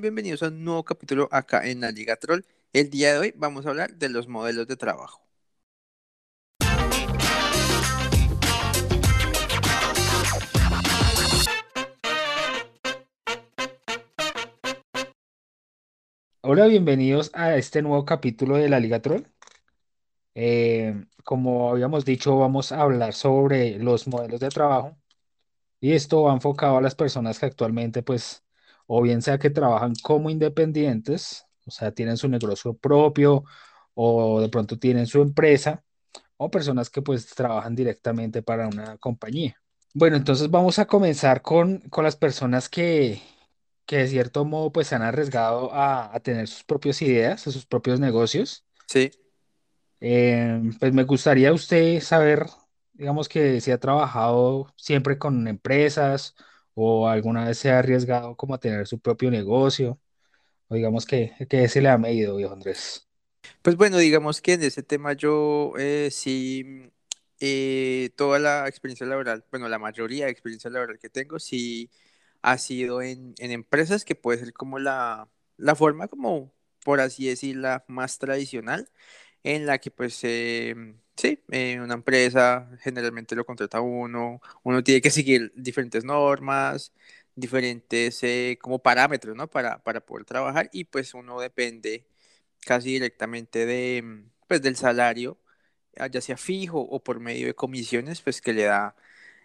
bienvenidos a un nuevo capítulo acá en la Liga Troll. El día de hoy vamos a hablar de los modelos de trabajo. Hola, bienvenidos a este nuevo capítulo de la Liga Troll. Eh, como habíamos dicho, vamos a hablar sobre los modelos de trabajo y esto va enfocado a las personas que actualmente, pues, o bien sea que trabajan como independientes, o sea, tienen su negocio propio o de pronto tienen su empresa, o personas que pues trabajan directamente para una compañía. Bueno, entonces vamos a comenzar con, con las personas que, que de cierto modo pues se han arriesgado a, a tener sus propias ideas, a sus propios negocios. Sí. Eh, pues me gustaría usted saber, digamos que si ha trabajado siempre con empresas o alguna vez se ha arriesgado como a tener su propio negocio, o digamos que, que se le ha medido, viejo Andrés. Pues bueno, digamos que en ese tema yo eh, sí, eh, toda la experiencia laboral, bueno, la mayoría de experiencia laboral que tengo sí ha sido en, en empresas que puede ser como la, la forma como, por así decirla, más tradicional en la que pues eh, sí, eh, una empresa generalmente lo contrata uno, uno tiene que seguir diferentes normas, diferentes eh, como parámetros, ¿no? Para, para poder trabajar y pues uno depende casi directamente de, mm, pues, del salario, ah, ya sea fijo o por medio de comisiones, pues que le da,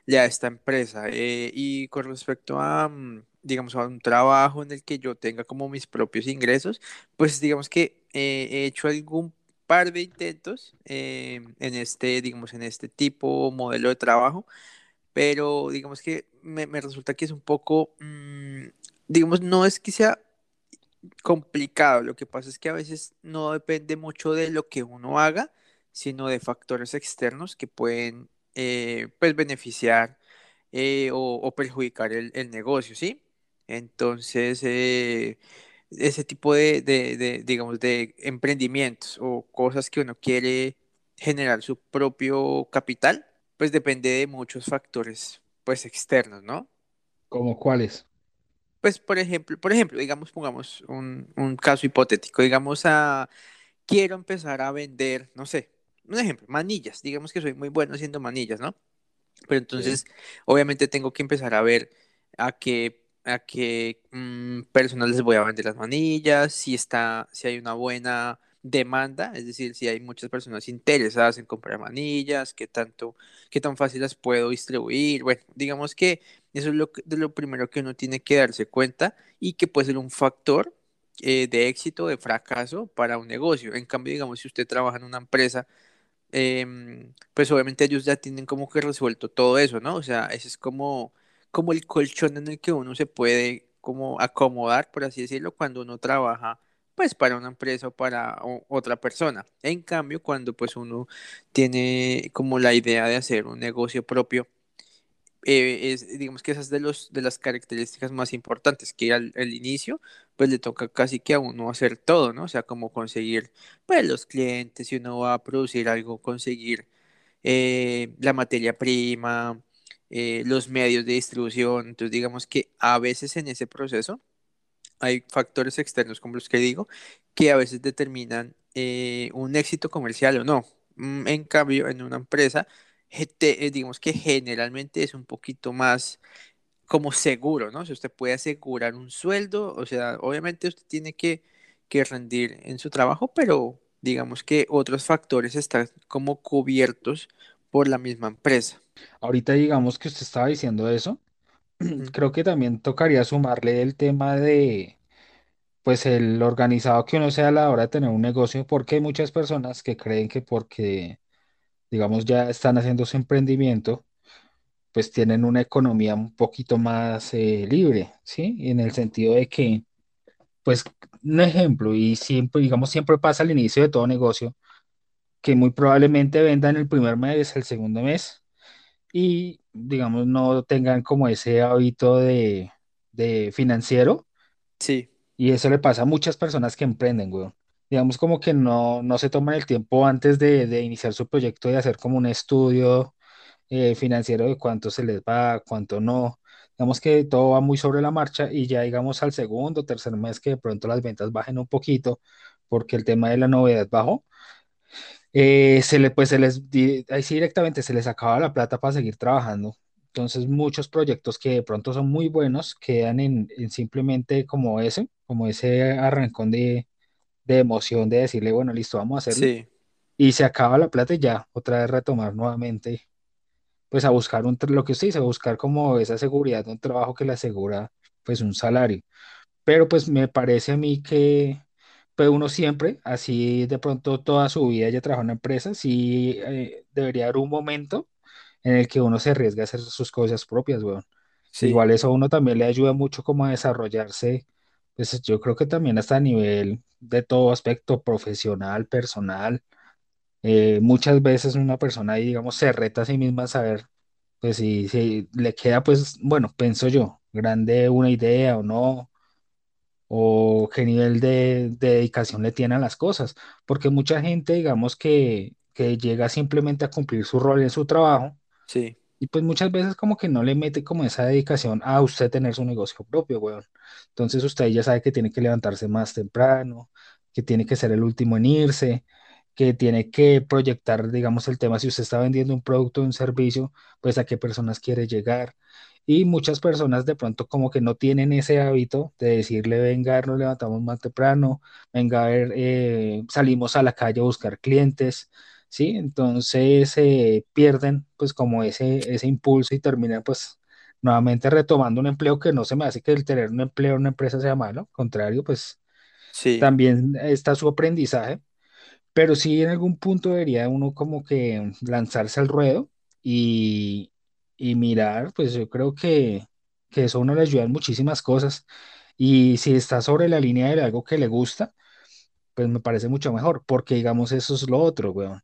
le da esta empresa. Eh, y con respecto a, mm, digamos, a un trabajo en el que yo tenga como mis propios ingresos, pues digamos que he hecho algún par de intentos eh, en este, digamos, en este tipo, modelo de trabajo, pero digamos que me, resulta que es un poco, mm, digamos, no es que sea complicado, lo que pasa es que a veces no depende mucho de lo que uno haga, sino de factores externos que pueden, eh, pues, beneficiar eh, o, perjudicar el, el negocio, ¿sí? Entonces, ese tipo de, de, de, digamos, de emprendimientos o cosas que uno quiere generar su propio capital, pues depende de muchos factores, pues externos, ¿no? ¿Cómo cuáles? Pues por ejemplo, por ejemplo, digamos, pongamos un, un caso hipotético, digamos a, quiero empezar a vender, no sé, un ejemplo, manillas, digamos que soy muy bueno haciendo manillas, ¿no? Pero Sí. entonces, obviamente tengo que empezar a ver a qué, a qué mm, personas les voy a vender las manillas, si está, si hay una buena demanda, es decir, si hay muchas personas interesadas en comprar manillas, qué tanto, qué tan fácil las puedo distribuir. Bueno, digamos que eso es lo, de lo primero que uno tiene que darse cuenta y que puede ser un factor eh, de éxito, de fracaso para un negocio. En cambio, digamos, si usted trabaja en una empresa, em, pues obviamente ellos ya tienen como que resuelto todo eso, ¿no? O sea, ese es como, como el colchón en el que uno se puede como acomodar, por así decirlo, cuando uno trabaja pues para una empresa o para otra persona. En cambio, cuando pues uno tiene como la idea de hacer un negocio propio, eh, es, digamos que esa es de de las características más importantes, que al, al inicio, pues le toca casi que a uno hacer todo, ¿no? O sea, como conseguir, pues, los clientes, si uno va a producir algo, conseguir eh, la materia prima, eh, los medios de distribución. Entonces, digamos que a veces en ese proceso hay factores externos, como los que digo, que a veces determinan eh, un éxito comercial o no. Mm, En cambio, en una empresa, eh, digamos que generalmente es un poquito más como seguro, ¿no? Si usted puede asegurar un sueldo, o sea, obviamente usted tiene que, que rendir en su trabajo, pero digamos que otros factores están como cubiertos por la misma empresa. Ahorita digamos que usted estaba diciendo eso, creo que también tocaría sumarle el tema de, pues, el organizado que uno sea a la hora de tener un negocio, porque hay muchas personas que creen que porque, digamos, ya están haciendo su emprendimiento, pues tienen una economía un poquito más eh, libre, ¿sí? En el sentido de que, pues, un ejemplo, y siempre, digamos, siempre pasa al inicio de todo negocio, que muy probablemente vendan el primer mes, el segundo mes, y, digamos, no tengan como ese hábito de, de financiero, Sí, y eso le pasa a muchas personas que emprenden, güey. Digamos como que no, no se toman el tiempo antes de, de iniciar su proyecto de hacer como un estudio eh, financiero de cuánto se les va, cuánto no. digamos que todo va muy sobre la marcha y ya digamos al segundo, tercer mes que de pronto las ventas bajen un poquito porque el tema de la novedad bajó, eh, se le, pues se les, ahí sí directamente se les acaba la plata para seguir trabajando. Entonces muchos proyectos que de pronto son muy buenos quedan en, en simplemente como ese, como ese arrancón de, de emoción de decirle, bueno, listo, vamos a hacerlo. Sí, Y se acaba la plata y ya, otra vez retomar nuevamente, pues a buscar un, lo que usted dice, a buscar como esa seguridad de un trabajo que le asegura pues un salario. Pero pues me parece a mí que pues uno siempre, así de pronto toda su vida ya trabajado en una empresa, sí eh, debería haber un momento en el que uno se arriesgue a hacer sus cosas propias, weón. sí, Igual eso a uno también le ayuda mucho como a desarrollarse, pues yo creo que también hasta a nivel de todo aspecto profesional, personal. Eh, muchas veces una persona ahí, digamos, se reta a sí misma a saber, pues si, si le queda, pues, bueno, pienso yo, grande una idea o no o qué nivel de, de dedicación le tiene a las cosas, porque mucha gente, digamos, que, que llega simplemente a cumplir su rol en su trabajo sí, y pues muchas veces como que no le mete como esa dedicación a usted tener su negocio propio, weón. Entonces usted ya sabe que tiene que levantarse más temprano, que tiene que ser el último en irse, que tiene que proyectar, digamos, el tema, si usted está vendiendo un producto o un servicio, pues a qué personas quiere llegar. Y muchas personas de pronto como que no tienen ese hábito de decirle, venga, nos levantamos más temprano, venga a ver, eh, salimos a la calle a buscar clientes ¿sí? Entonces eh, pierden pues como ese, ese impulso y terminan pues nuevamente retomando un empleo que no se me hace que el tener un empleo en una empresa sea malo, al contrario, pues sí, también está su aprendizaje, pero sí en algún punto debería uno como que lanzarse al ruedo y, y mirar, pues yo creo que, que eso a uno le ayuda en muchísimas cosas. Y si está sobre la línea de algo que le gusta, pues me parece mucho mejor, porque digamos eso es lo otro, weón.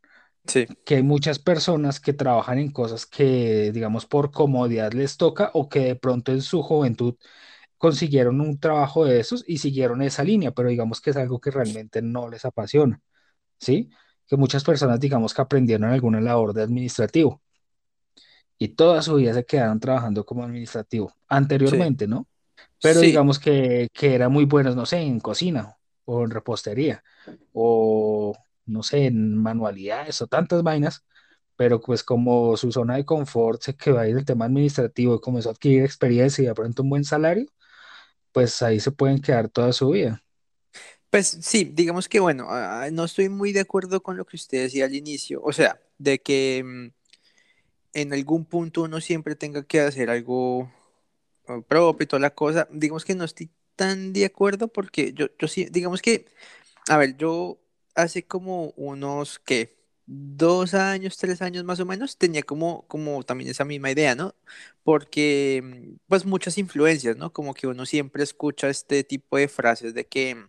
Sí, que hay muchas personas que trabajan en cosas que, digamos, por comodidad les toca o que de pronto en su juventud consiguieron un trabajo de esos y siguieron esa línea, pero digamos que es algo que realmente no les apasiona, ¿sí? Que muchas personas, digamos, que aprendieron alguna labor de administrativo y toda su vida se quedaron trabajando como administrativo sí, anteriormente, ¿no? Pero sí. digamos que, que eran muy buenos, no sé, en cocina o en repostería o, no sé, en manualidades o tantas vainas pero pues como su zona de confort se quedó ahí en el tema administrativo y comenzó a adquirir experiencia y de pronto un buen salario, pues ahí se pueden quedar toda su vida. Pues sí, digamos que bueno, ah, no estoy muy de acuerdo con lo que usted decía al inicio, o sea, de que mm, en algún punto uno siempre tenga que hacer algo eh, propio y toda la cosa, digamos que no estoy tan de acuerdo porque yo, yo sí, digamos que, a ver, yo hace como unos, ¿qué? Dos años, tres años más o menos, tenía como, como también esa misma idea, ¿no? Porque, mm, pues muchas influencias, ¿no? Como que uno siempre escucha este tipo de frases de que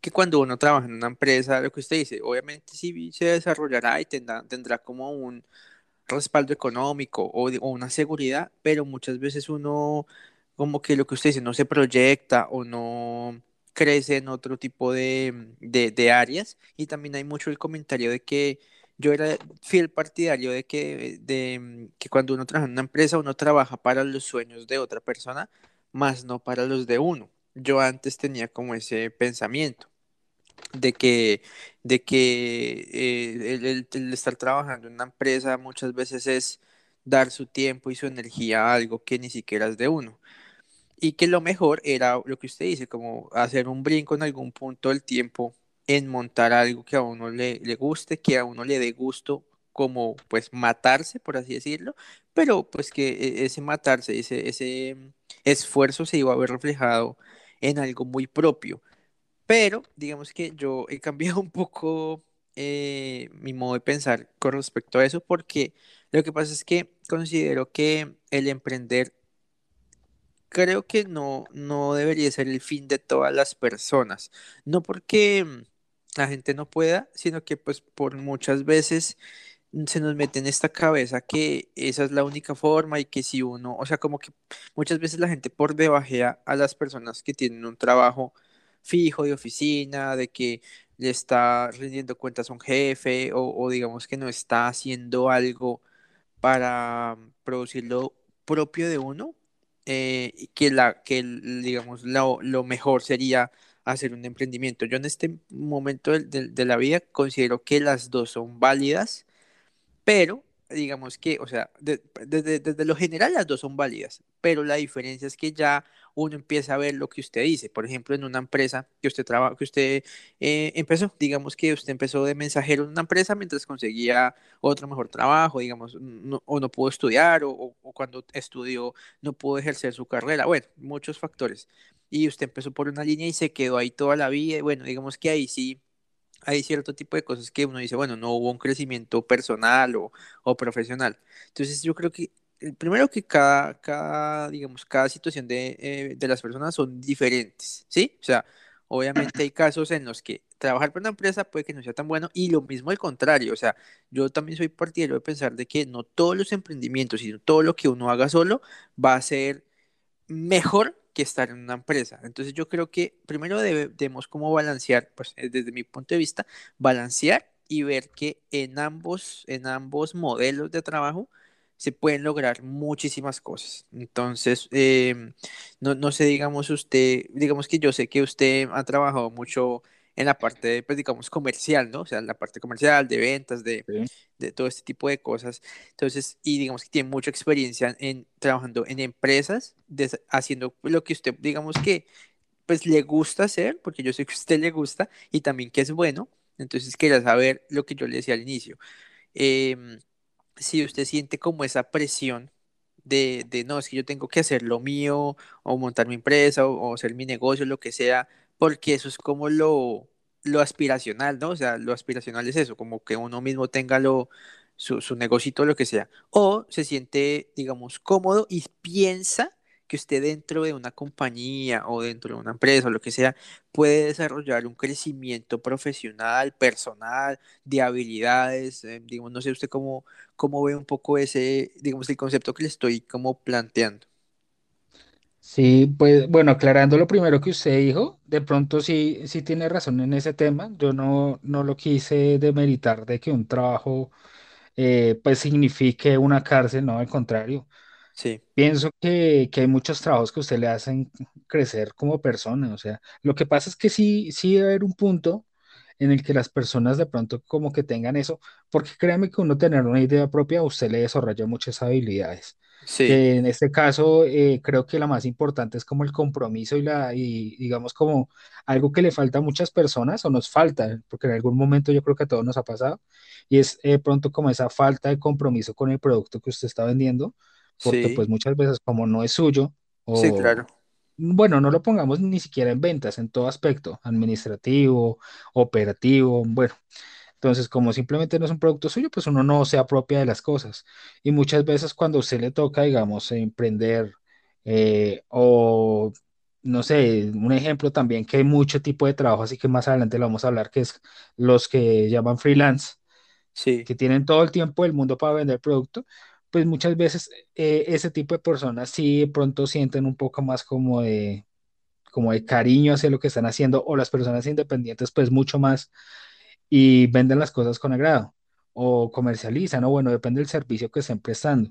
que cuando uno trabaja en una empresa, lo que usted dice, obviamente sí se desarrollará y tendrá, tendrá como un respaldo económico o, o una seguridad, pero muchas veces uno como que lo que usted dice no se proyecta o no crece en otro tipo de, de, de áreas y también hay mucho el comentario de que yo era fiel partidario de que, de, que cuando uno trabaja en una empresa uno trabaja para los sueños de otra persona, más no para los de uno. Yo antes tenía como ese pensamiento de que, de que eh, el, estar trabajando en una empresa muchas veces es dar su tiempo y su energía a algo que ni siquiera es de uno. Y que lo mejor era lo que usted dice, como hacer un brinco en algún punto del tiempo en montar algo que a uno le, le guste, que a uno le dé gusto, como pues matarse, por así decirlo, pero pues que e- ese matarse, ese, ese esfuerzo se iba a ver reflejado en algo muy propio pero digamos que yo he cambiado un poco eh, mi modo de pensar con respecto a eso, porque lo que pasa es que considero que el emprender creo que no, no debería ser el fin de todas las personas. No porque mm, la gente no pueda, sino que pues por muchas veces se nos mete en esta cabeza que esa es la única forma y que si uno, o sea, como que muchas veces la gente por debajea a las personas que tienen un trabajo fijo de oficina, de que le está rindiendo cuentas a un jefe o, o digamos que no está haciendo algo para mm, producir lo propio de uno eh, que, la, que digamos, lo, mejor sería hacer un emprendimiento. Yo en este momento del- de la vida considero que las dos son válidas pero, digamos que, o sea, de- desde, desde lo general las dos son válidas, pero la diferencia es que ya uno empieza a ver lo que usted dice. Por ejemplo, en una empresa que usted trabaja, que usted eh, empezó, digamos que usted empezó de mensajero en una empresa mientras conseguía otro mejor trabajo, digamos, no- o no pudo estudiar, o, o- o cuando estudió no pudo ejercer su carrera. Bueno, muchos factores. Y usted empezó por una línea y se quedó ahí toda la vida. Y bueno, digamos que ahí sí hay cierto tipo de cosas que uno dice, bueno, no hubo un crecimiento personal o, o profesional. Entonces yo creo que el primero que cada, cada digamos, cada situación de, eh, de las personas son diferentes, ¿sí? O sea, obviamente hay casos en los que trabajar para una empresa puede que no sea tan bueno y lo mismo al contrario, o sea, yo también soy partidario de pensar de que no todos los emprendimientos, sino todo lo que uno haga solo va a ser mejor que estar en una empresa. Entonces yo creo que primero debe- debemos como balancear, pues eh, desde mi punto de vista, balancear y ver que en ambos, en ambos modelos de trabajo se pueden lograr muchísimas cosas. Entonces, em, no, no sé, digamos usted, digamos que yo sé que usted ha trabajado mucho en la parte, pues digamos, comercial, ¿no? O sea, en la parte comercial, de ventas, de, Sí. de todo este tipo de cosas. Entonces, y digamos que tiene mucha experiencia en trabajando en empresas, des- haciendo lo que usted, digamos que, pues le gusta hacer, porque yo sé que a usted le gusta y también que es bueno. Entonces, quería saber lo que yo le decía al inicio. Em, si usted siente como esa presión de, de, no, es que yo tengo que hacer lo mío, o montar mi empresa, o, o hacer mi negocio, lo que sea, porque eso es como lo, lo aspiracional, ¿no? O sea, lo aspiracional es eso, como que uno mismo tenga lo, su, su negocito, lo que sea. O se siente, digamos, cómodo y piensa que usted dentro de una compañía o dentro de una empresa o lo que sea, puede desarrollar un crecimiento profesional, personal, de habilidades, eh, digamos, no sé usted cómo cómo ve un poco ese, digamos, el concepto que le estoy como planteando. Sí, pues bueno, aclarando lo primero que usted dijo, de pronto sí, sí tiene razón en ese tema. Yo no, no lo quise demeritar de que un trabajo eh, pues signifique una cárcel, no, al contrario. Sí, Pienso que, que hay muchos trabajos que a usted le hacen crecer como persona. O sea, lo que pasa es que sí, sí debe haber un punto en el que las personas de pronto como que tengan eso, porque créame que uno tener una idea propia, a usted le desarrolla muchas habilidades. Sí, en este caso eh, creo que la más importante es como el compromiso y la, y digamos como algo que le falta a muchas personas o nos falta, porque en algún momento yo creo que a todos nos ha pasado, y es eh, pronto como esa falta de compromiso con el producto que usted está vendiendo porque sí, pues muchas veces como no es suyo, sí, claro. o bueno, no lo pongamos ni siquiera en ventas, en todo aspecto, administrativo, operativo, bueno, entonces como simplemente no es un producto suyo, pues uno no se apropia de las cosas. Y muchas veces cuando a usted le toca, digamos, emprender eh, o... No sé, un ejemplo también que hay mucho tipo de trabajo, así que más adelante lo vamos a hablar, que es los que llaman freelance Sí, que tienen todo el tiempo del mundo para vender producto, pues muchas veces eh, ese tipo de personas sí de pronto sienten un poco más como de, como de cariño hacia lo que están haciendo, o las personas independientes pues mucho más y venden las cosas con agrado, o comercializan, o bueno, depende del servicio que estén prestando.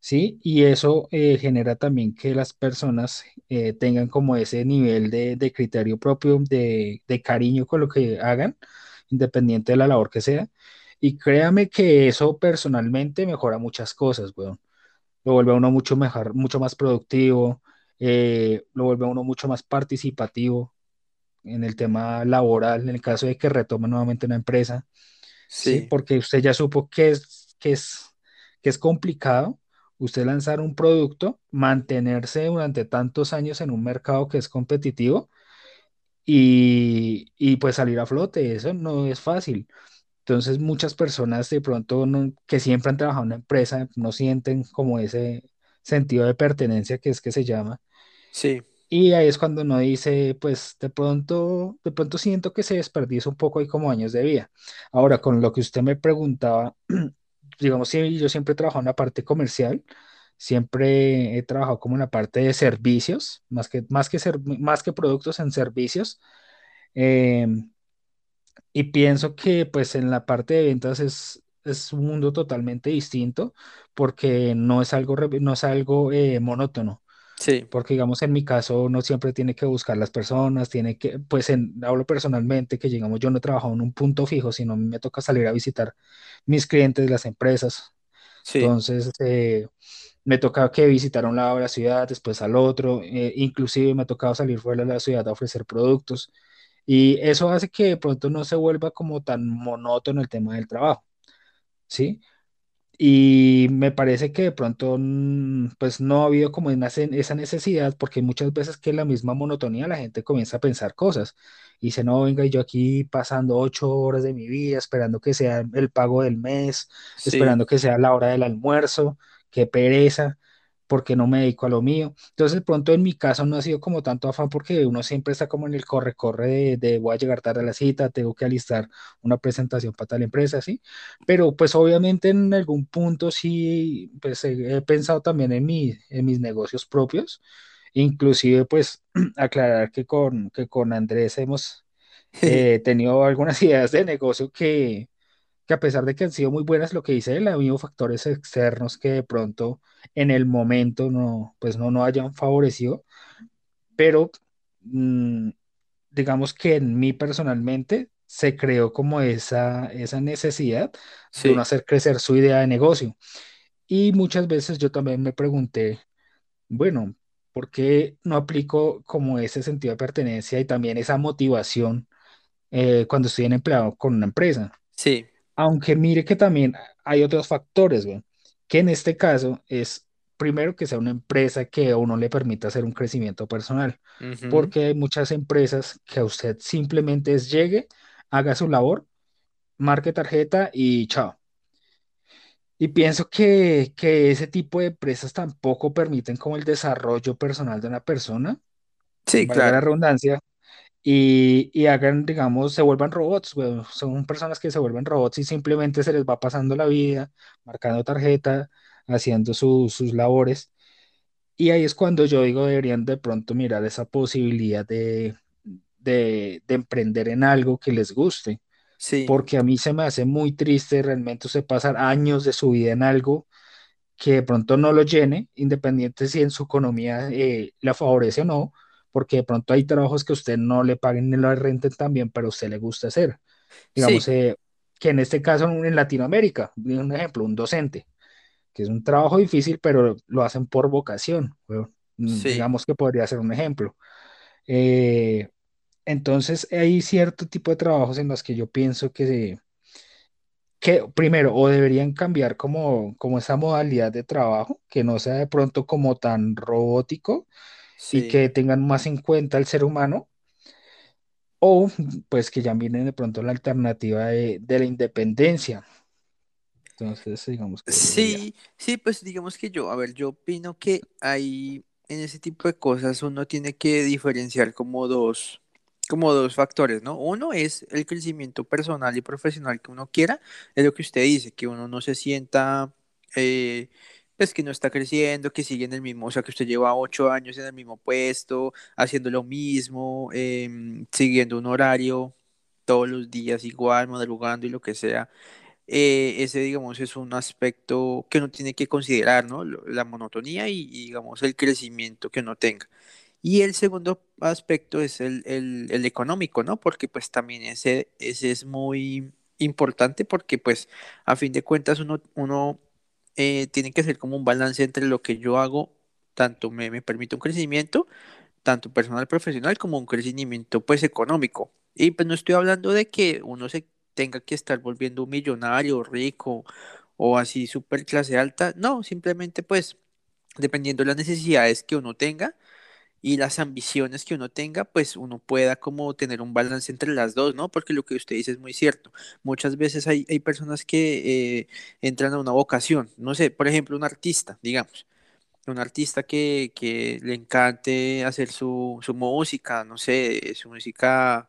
¿Sí? Y eso eh, genera también que las personas eh, tengan como ese nivel de, de criterio propio, de, de cariño con lo que hagan, independiente de la labor que sea. Y créame que eso personalmente mejora muchas cosas, weón. Lo vuelve a uno mucho mejor, mucho más productivo, eh, lo vuelve a uno mucho más participativo en el tema laboral, en el caso de que retome nuevamente una empresa, ¿sí? sí, Porque usted ya supo que es, que es, que es complicado usted lanzar un producto, mantenerse durante tantos años en un mercado que es competitivo y, y pues salir a flote. Eso no es fácil. Entonces muchas personas de pronto no- que siempre han trabajado en una empresa no sienten como ese sentido de pertenencia que es que se llama. sí, Y ahí es cuando uno dice, pues de pronto, de pronto siento que se desperdicia un poco ahí como años de vida. Ahora, con lo que usted me preguntaba, digamos, sí, yo siempre he trabajado en la parte comercial, siempre he trabajado como en la parte de servicios, más que, más que, ser, más que productos en servicios. Em, y pienso que pues en la parte de ventas es, es un mundo totalmente distinto porque no es algo, no es algo eh, monótono. Sí, porque digamos en mi caso no siempre tiene que buscar las personas, tiene que, pues en, hablo personalmente que digamos yo no he trabajado en un punto fijo, sino me toca salir a visitar mis clientes, las empresas, sí, entonces eh, me toca que visitar a un lado de la ciudad, después al otro, eh, inclusive me ha tocado salir fuera de la ciudad a ofrecer productos. Y eso hace que de pronto no se vuelva como tan monótono el tema del trabajo, ¿sí? Y me parece que de pronto, mm, pues no ha habido como una esa necesidad, porque muchas veces que la misma monotonía la gente comienza a pensar cosas. Y dice, no, venga, y yo aquí pasando ocho horas de mi vida, esperando que sea el pago del mes, sí, esperando que sea la hora del almuerzo, qué pereza, porque no me dedico a lo mío. Entonces, de pronto en mi caso no ha sido como tanto afán, porque uno siempre está como en el corre-corre de, de voy a llegar tarde a la cita, tengo que alistar una presentación para tal empresa, ¿sí? Pero pues obviamente en algún punto sí, pues he, he pensado también en, mi, en mis negocios propios, inclusive pues aclarar que con, que con Andrés hemos eh, tenido algunas ideas de negocio que, que a pesar de que han sido muy buenas, lo que dice él, ha habido factores externos que de pronto en el momento no, pues no, no hayan favorecido, pero mm, digamos que en mí personalmente se creó como esa, esa necesidad de sí, hacer crecer su idea de negocio. Y muchas veces yo también me pregunté, bueno, ¿por qué no aplico como ese sentido de pertenencia y también esa motivación eh, cuando estoy en empleado con una empresa? sí, Aunque mire que también hay otros factores, güey, que en este caso es primero que sea una empresa que a uno le permita hacer un crecimiento personal, porque hay muchas empresas que a usted simplemente es llegue, haga su labor, marque tarjeta y chao. Y pienso que, que ese tipo de empresas tampoco permiten como el desarrollo personal de una persona, Sí, valga la claro, redundancia, y, y hagan, digamos, se vuelvan robots. Son personas que se vuelven robots y simplemente se les va pasando la vida, marcando tarjeta, haciendo su- sus labores. Y ahí es cuando yo digo, deberían de pronto mirar esa posibilidad de, de, de emprender en algo que les guste, sí, porque a mí se me hace muy triste realmente usted pasar años de su vida en algo que de pronto no lo llene, independiente si en su economía eh, la favorece o no, porque de pronto hay trabajos que usted no le paguen ni lo renten también, pero a usted le gusta hacer. Digamos, sí, eh, que en este caso en Latinoamérica, un ejemplo, un docente, que es un trabajo difícil, pero lo hacen por vocación. weón. Mm, sí, Digamos que podría ser un ejemplo. Eh, entonces, hay cierto tipo de trabajos en los que yo pienso que, que primero, o deberían cambiar como, como esa modalidad de trabajo, que no sea de pronto como tan robótico y que tengan más en cuenta el ser humano, o pues que ya vienen de pronto la alternativa de, de la independencia. Entonces, digamos que. Sí, sí, pues digamos que yo, a ver, yo opino que hay en ese tipo de cosas uno tiene que diferenciar como dos, como dos factores, ¿no? Uno es el crecimiento personal y profesional que uno quiera, es lo que usted dice, que uno no se sienta, eh, pues que no está creciendo, que sigue en el mismo, o sea, que usted lleva ocho años en el mismo puesto, haciendo lo mismo, em, siguiendo un horario todos los días igual, madrugando y lo que sea eh, ese, digamos, es un aspecto que uno tiene que considerar, ¿no? La monotonía y, y, digamos, el crecimiento que uno tenga. Y el segundo aspecto es el, el, el económico, ¿no? Porque pues también ese, ese es muy importante porque pues a fin de cuentas uno, uno eh, tiene que hacer como un balance entre lo que yo hago, tanto me, me permite un crecimiento tanto personal profesional como un crecimiento pues económico. Y pues no estoy hablando de que uno se tenga que estar volviendo un millonario, rico o así super clase alta, no, simplemente pues dependiendo de las necesidades que uno tenga y las ambiciones que uno tenga, pues uno pueda como tener un balance entre las dos, ¿no? Porque lo que usted dice es muy cierto. Muchas veces hay, hay personas que eh, entran a una vocación, no sé, por ejemplo, un artista, digamos un artista que, que le encante hacer su, su música, no sé, su música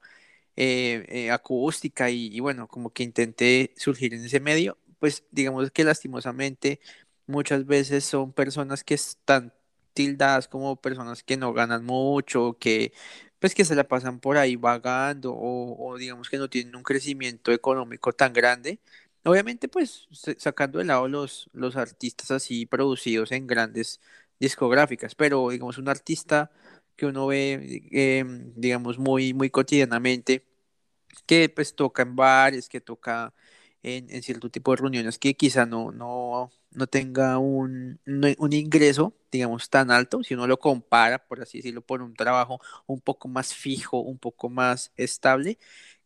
eh, eh, acústica y, bueno, como que intenté surgir en ese medio, pues digamos que lastimosamente muchas veces son personas que están tildadas como personas que no ganan mucho, que pues que se la pasan por ahí vagando o, digamos que no tienen un crecimiento económico tan grande. Obviamente pues sa- sacando de lado los, los artistas así producidos en grandes, discográficas, pero digamos un artista que uno ve, eh, digamos, muy, muy cotidianamente, que pues toca en bares, que toca en, en cierto tipo de reuniones, que quizá no, no, no tenga un, un ingreso, digamos, tan alto, si uno lo compara, por así decirlo, por un trabajo un poco más fijo, un poco más estable,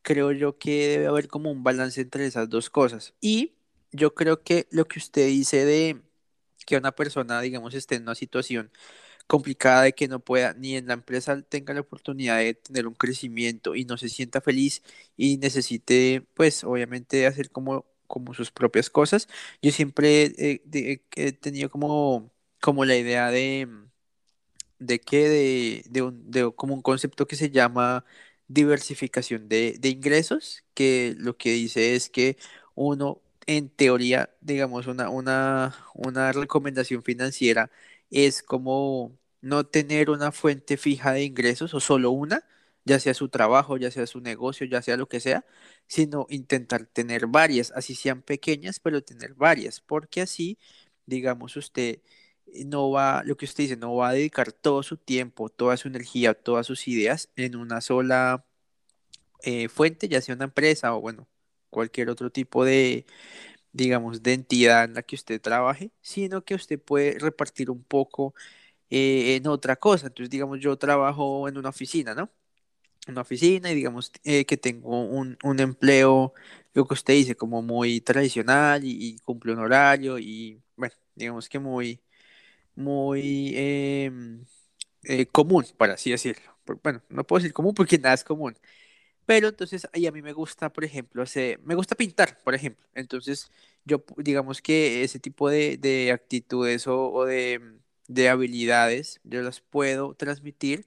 creo yo que debe haber como un balance entre esas dos cosas. Y yo creo que lo que usted dice de que una persona, digamos, esté en una situación complicada de que no pueda ni en la empresa tenga la oportunidad de tener un crecimiento y no se sienta feliz y necesite, pues, obviamente hacer como, como sus propias cosas. Yo siempre he, de- he tenido como, como la idea de de que de, de un, de como un concepto que se llama diversificación de, de ingresos, que lo que dice es que uno, en teoría, digamos, una, una, una recomendación financiera es como no tener una fuente fija de ingresos o solo una, ya sea su trabajo, ya sea su negocio, ya sea lo que sea, sino intentar tener varias, así sean pequeñas, pero tener varias, porque así, digamos, usted eh, no va, lo que usted dice, no va a dedicar todo su tiempo, toda su energía, todas sus ideas en una sola eh, fuente, ya sea una empresa o bueno, cualquier otro tipo de, digamos, de entidad en la que usted trabaje, sino que usted puede repartir un poco eh, en otra cosa. Entonces, digamos, yo trabajo en una oficina, ¿no? Una oficina y digamos eh, que tengo un, un empleo, lo que usted dice, como muy tradicional y, y cumple un horario y, bueno, digamos que muy muy em, eh, común, por así decirlo. Bueno, no puedo decir común porque nada es común. Pero entonces, ahí a mí me gusta, por ejemplo, hacer- me gusta pintar, por ejemplo. Entonces, yo digamos que ese tipo de, de actitudes o, o de, de habilidades, yo las puedo transmitir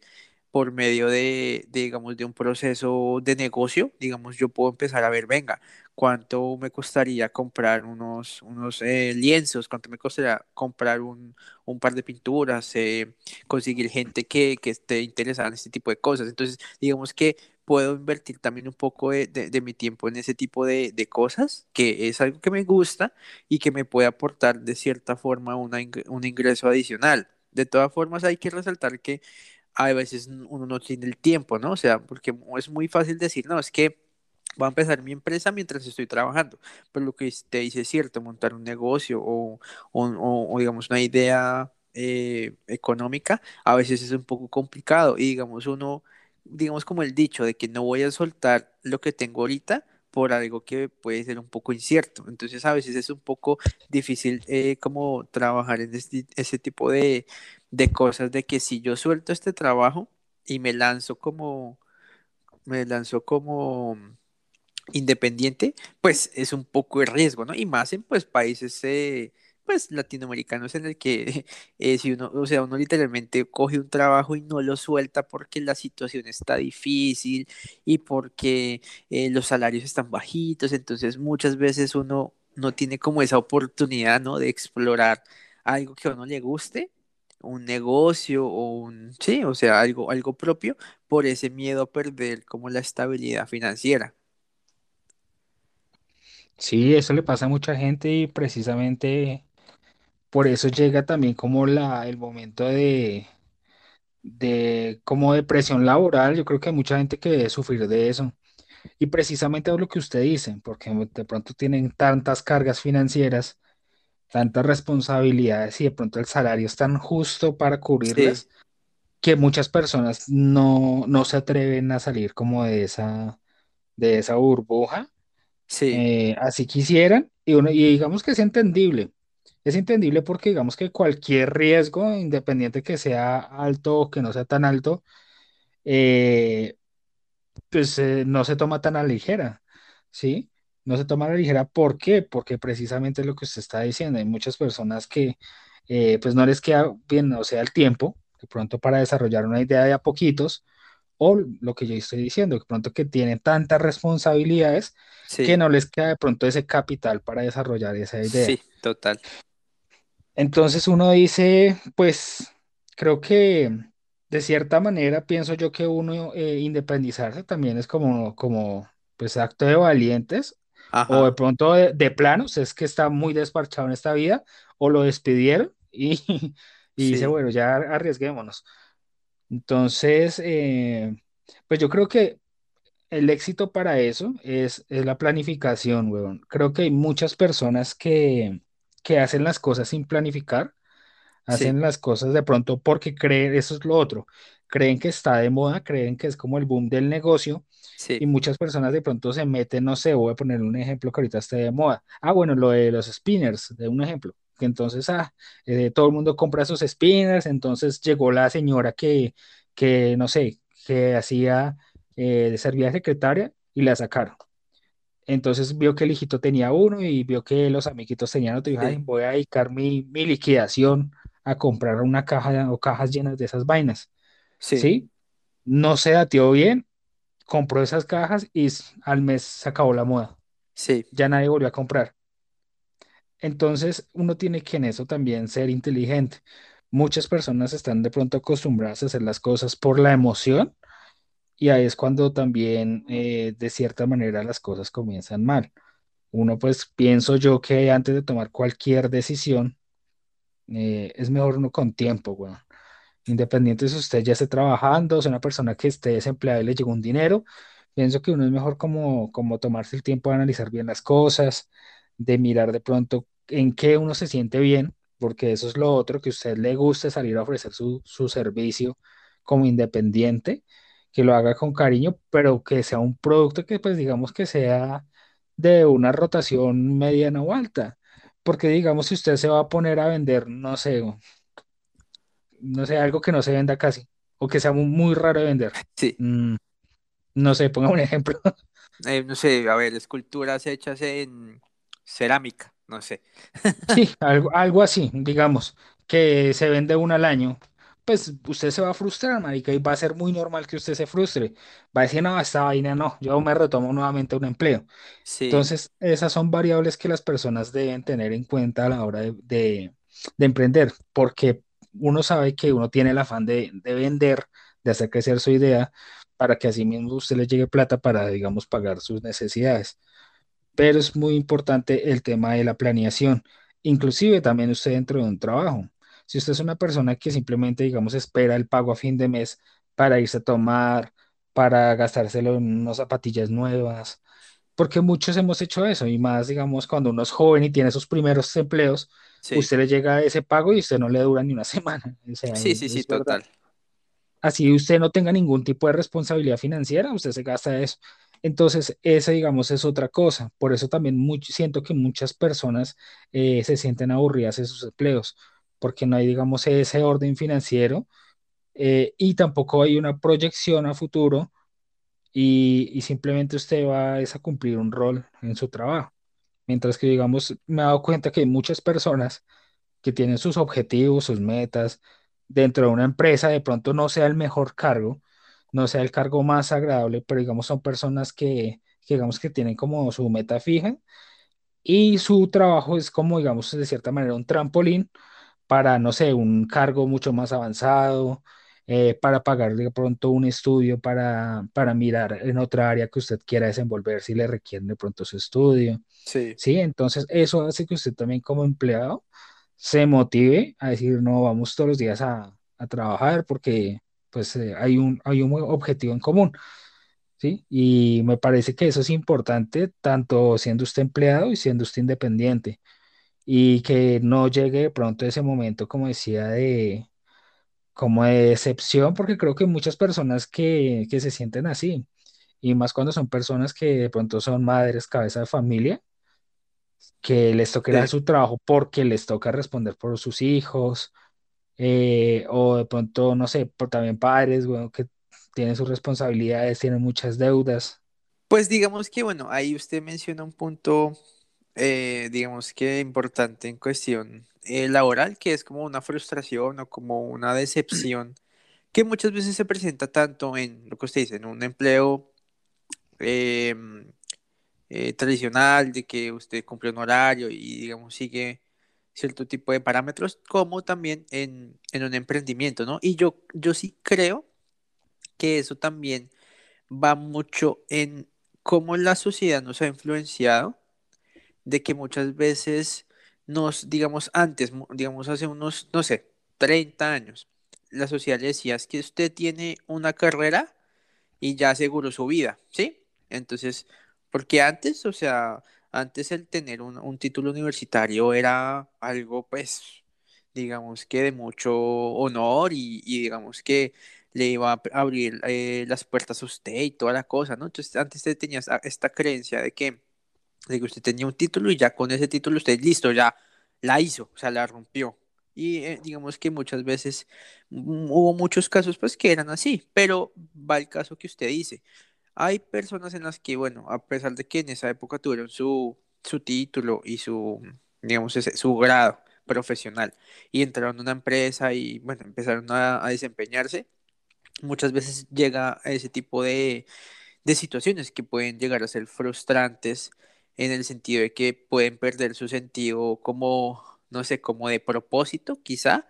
por medio de, digamos, de un proceso de negocio. Digamos, yo puedo empezar a ver, venga, cuánto me costaría comprar unos, unos eh, lienzos, cuánto me costaría comprar un, un par de pinturas, eh, conseguir gente que, que esté interesada en este tipo de cosas. Entonces, digamos que puedo invertir también un poco de, de- de mi tiempo en ese tipo de, de cosas, que es algo que me gusta y que me puede aportar de cierta forma una un ingreso adicional. De todas formas, hay que resaltar que a veces uno no tiene el tiempo, ¿no? O sea, porque es muy fácil decir, no, es que voy a empezar mi empresa mientras estoy trabajando, pero lo que te dice es cierto, montar un negocio o- o, digamos una idea eh, económica, a veces es un poco complicado y digamos uno, digamos como el dicho de que no voy a soltar lo que tengo ahorita por algo que puede ser un poco incierto, entonces a veces es un poco difícil eh, como trabajar en este- ese tipo de, de cosas de que si yo suelto este trabajo y me lanzo como, me lanzo como independiente, pues es un poco de riesgo, ¿no? Y más en pues países eh, pues latinoamericanos en el que eh, si uno, o sea, uno literalmente coge un trabajo y no lo suelta porque la situación está difícil y porque eh, los salarios están bajitos, entonces muchas veces uno no tiene como esa oportunidad, ¿no? De explorar algo que a uno le guste, un negocio o un, sí, o sea, algo, algo propio por ese miedo a perder como la estabilidad financiera. Sí, eso le pasa a mucha gente y precisamente por eso llega también como la, el momento de, de como depresión laboral. Yo creo que hay mucha gente que debe sufrir de eso. Y precisamente es lo que usted dice, porque de pronto tienen tantas cargas financieras, tantas responsabilidades y de pronto el salario es tan justo para Sí. cubrirlas que muchas personas no, no se atreven a salir como de esa, de esa burbuja Sí, eh, así quisieran, y, uno, y digamos que es entendible. Es entendible porque digamos que cualquier riesgo, independiente que sea alto o que no sea tan alto, eh, pues eh, no se toma tan a la ligera, ¿sí? No se toma a la ligera, ¿por qué? Porque precisamente lo que usted está diciendo, hay muchas personas que eh, pues no les queda bien, o sea, el tiempo, de pronto para desarrollar una idea de a poquitos, o lo que yo estoy diciendo, de pronto que tienen tantas responsabilidades que no les queda de pronto ese capital para desarrollar esa idea. sí, total. Entonces uno dice, pues creo que de cierta manera pienso yo que uno eh, independizarse también es como, como pues acto de valientes o de pronto de, de planos, es que está muy desparchado en esta vida o lo despidieron y, y dice, bueno, ya arriesguémonos. Entonces, eh, pues yo creo que el éxito para eso es, es la planificación, weón. Creo que hay muchas personas que, que hacen las cosas sin planificar Hacen sí, las cosas de pronto porque creen, eso es lo otro, creen que está de moda, creen que es como el boom del negocio y muchas personas de pronto se meten, no sé, voy a poner un ejemplo que ahorita esté de moda. Ah, bueno, lo de los spinners, de un ejemplo, que entonces, ah, eh, todo el mundo compra sus spinners, entonces llegó la señora que, que no sé, que hacía, eh, servía de secretaria y la sacaron. Entonces vio que el hijito tenía uno y vio que los amiguitos tenían otro y dijo, "Ay, sí, voy a dedicar mi, mi liquidación a comprar una caja o cajas llenas de esas vainas, sí, ¿sí? No se dateó bien, compró esas cajas y al mes se acabó la moda, sí, ya nadie volvió a comprar. Entonces uno tiene que en eso también ser inteligente. Muchas personas están de pronto acostumbradas a hacer las cosas por la emoción y ahí es cuando también eh, de cierta manera las cosas comienzan mal. Uno pues pienso yo que antes de tomar cualquier decisión eh, es mejor uno con tiempo, weón. Independiente si usted ya esté trabajando, sea una persona que esté desempleada y le llegó un dinero, pienso que uno es mejor como, como tomarse el tiempo de analizar bien las cosas, de mirar de pronto en qué uno se siente bien, porque eso es lo otro, que a usted le guste salir a ofrecer su, su servicio como independiente, que lo haga con cariño, pero que sea un producto que pues digamos que sea de una rotación mediana o alta. Porque digamos, si usted se va a poner a vender, no sé, no sé, algo que no se venda casi, o que sea mu- muy, raro de vender. sí. Mm, no sé, ponga un ejemplo. Eh, no sé, a ver, esculturas hechas en cerámica, no sé. Sí, algo, algo así, digamos, que se vende una al año. Pues usted se va a frustrar, marica, y va a ser muy normal que usted se frustre. Va a decir, no, esta vaina no, yo me retomo nuevamente un empleo. Sí, Entonces, esas son variables que las personas deben tener en cuenta a la hora de, de- de emprender, porque uno sabe que uno tiene el afán de, de vender, de hacer crecer su idea, para que así mismo usted le llegue plata para, digamos, pagar sus necesidades. Pero es muy importante el tema de la planeación, inclusive también usted dentro de un trabajo. Si usted es una persona que simplemente, digamos, espera el pago a fin de mes para irse a tomar, para gastárselo en unas zapatillas nuevas, porque muchos hemos hecho eso y más, digamos, cuando uno es joven y tiene sus primeros empleos, sí, usted le llega ese pago y usted no le dura ni una semana. O sea, sí, sí, sí, verdad. total. Así usted no tenga ningún tipo de responsabilidad financiera, usted se gasta eso. Entonces, esa, digamos, es otra cosa. Por eso también siento que muchas personas eh, se sienten aburridas en sus empleos, porque no hay, digamos, ese orden financiero eh, y tampoco hay una proyección a futuro y, y simplemente usted va es a cumplir un rol en su trabajo. Mientras que, digamos, me he dado cuenta que hay muchas personas que tienen sus objetivos, sus metas dentro de una empresa, de pronto no sea el mejor cargo, no sea el cargo más agradable, pero digamos son personas que, que digamos que tienen como su meta fija y su trabajo es como, digamos, de cierta manera un trampolín para, no sé, un cargo mucho más avanzado, eh, para pagar de pronto un estudio, para, para mirar en otra área que usted quiera desenvolver si le requieren de pronto su estudio. Sí, Sí, entonces eso hace que usted también como empleado se motive a decir, no, vamos todos los días a, a trabajar porque pues eh, hay un, hay un objetivo en común, ¿sí? Y me parece que eso es importante tanto siendo usted empleado y siendo usted independiente y que no llegue de pronto ese momento, como decía, de como de decepción, porque creo que muchas personas que, que se sienten así, y más cuando son personas que de pronto son madres, cabeza de familia, que les toca ir a su trabajo porque les toca responder por sus hijos, eh, o de pronto, no sé, por también padres, bueno, que tienen sus responsabilidades, tienen muchas deudas. Pues digamos que, bueno, ahí usted menciona un punto, eh, digamos que importante en cuestión eh, laboral, que es como una frustración o como una decepción que muchas veces se presenta tanto en lo que usted dice, en un empleo eh, eh, tradicional, de que usted cumple un horario y, digamos, sigue cierto tipo de parámetros, como también en, en un emprendimiento, ¿no? Y yo, yo sí creo que eso también va mucho en cómo la sociedad nos ha influenciado, de que muchas veces nos, digamos, antes, digamos, hace unos, no sé. 30 años. La sociedad le decía es que usted tiene una carrera y ya aseguró su vida, ¿sí? Entonces, porque antes, o sea, antes el tener un, un título universitario era algo, pues, digamos que de mucho honor y, y digamos que le iba a abrir eh, las puertas a usted y toda la cosa, ¿no? Entonces, antes usted tenía esta, esta creencia de que, de que usted tenía un título y ya con ese título usted, listo, ya la hizo, o sea, la rompió. Y eh, digamos que muchas veces mm, hubo muchos casos pues que eran así, pero va el caso que usted dice. Hay personas en las que, bueno, a pesar de que en esa época tuvieron su, su título y su, digamos, ese, su grado profesional y entraron a una empresa y, bueno, empezaron a, a desempeñarse, muchas veces llega ese tipo de, de situaciones que pueden llegar a ser frustrantes en el sentido de que pueden perder su sentido como, no sé, como de propósito, quizá,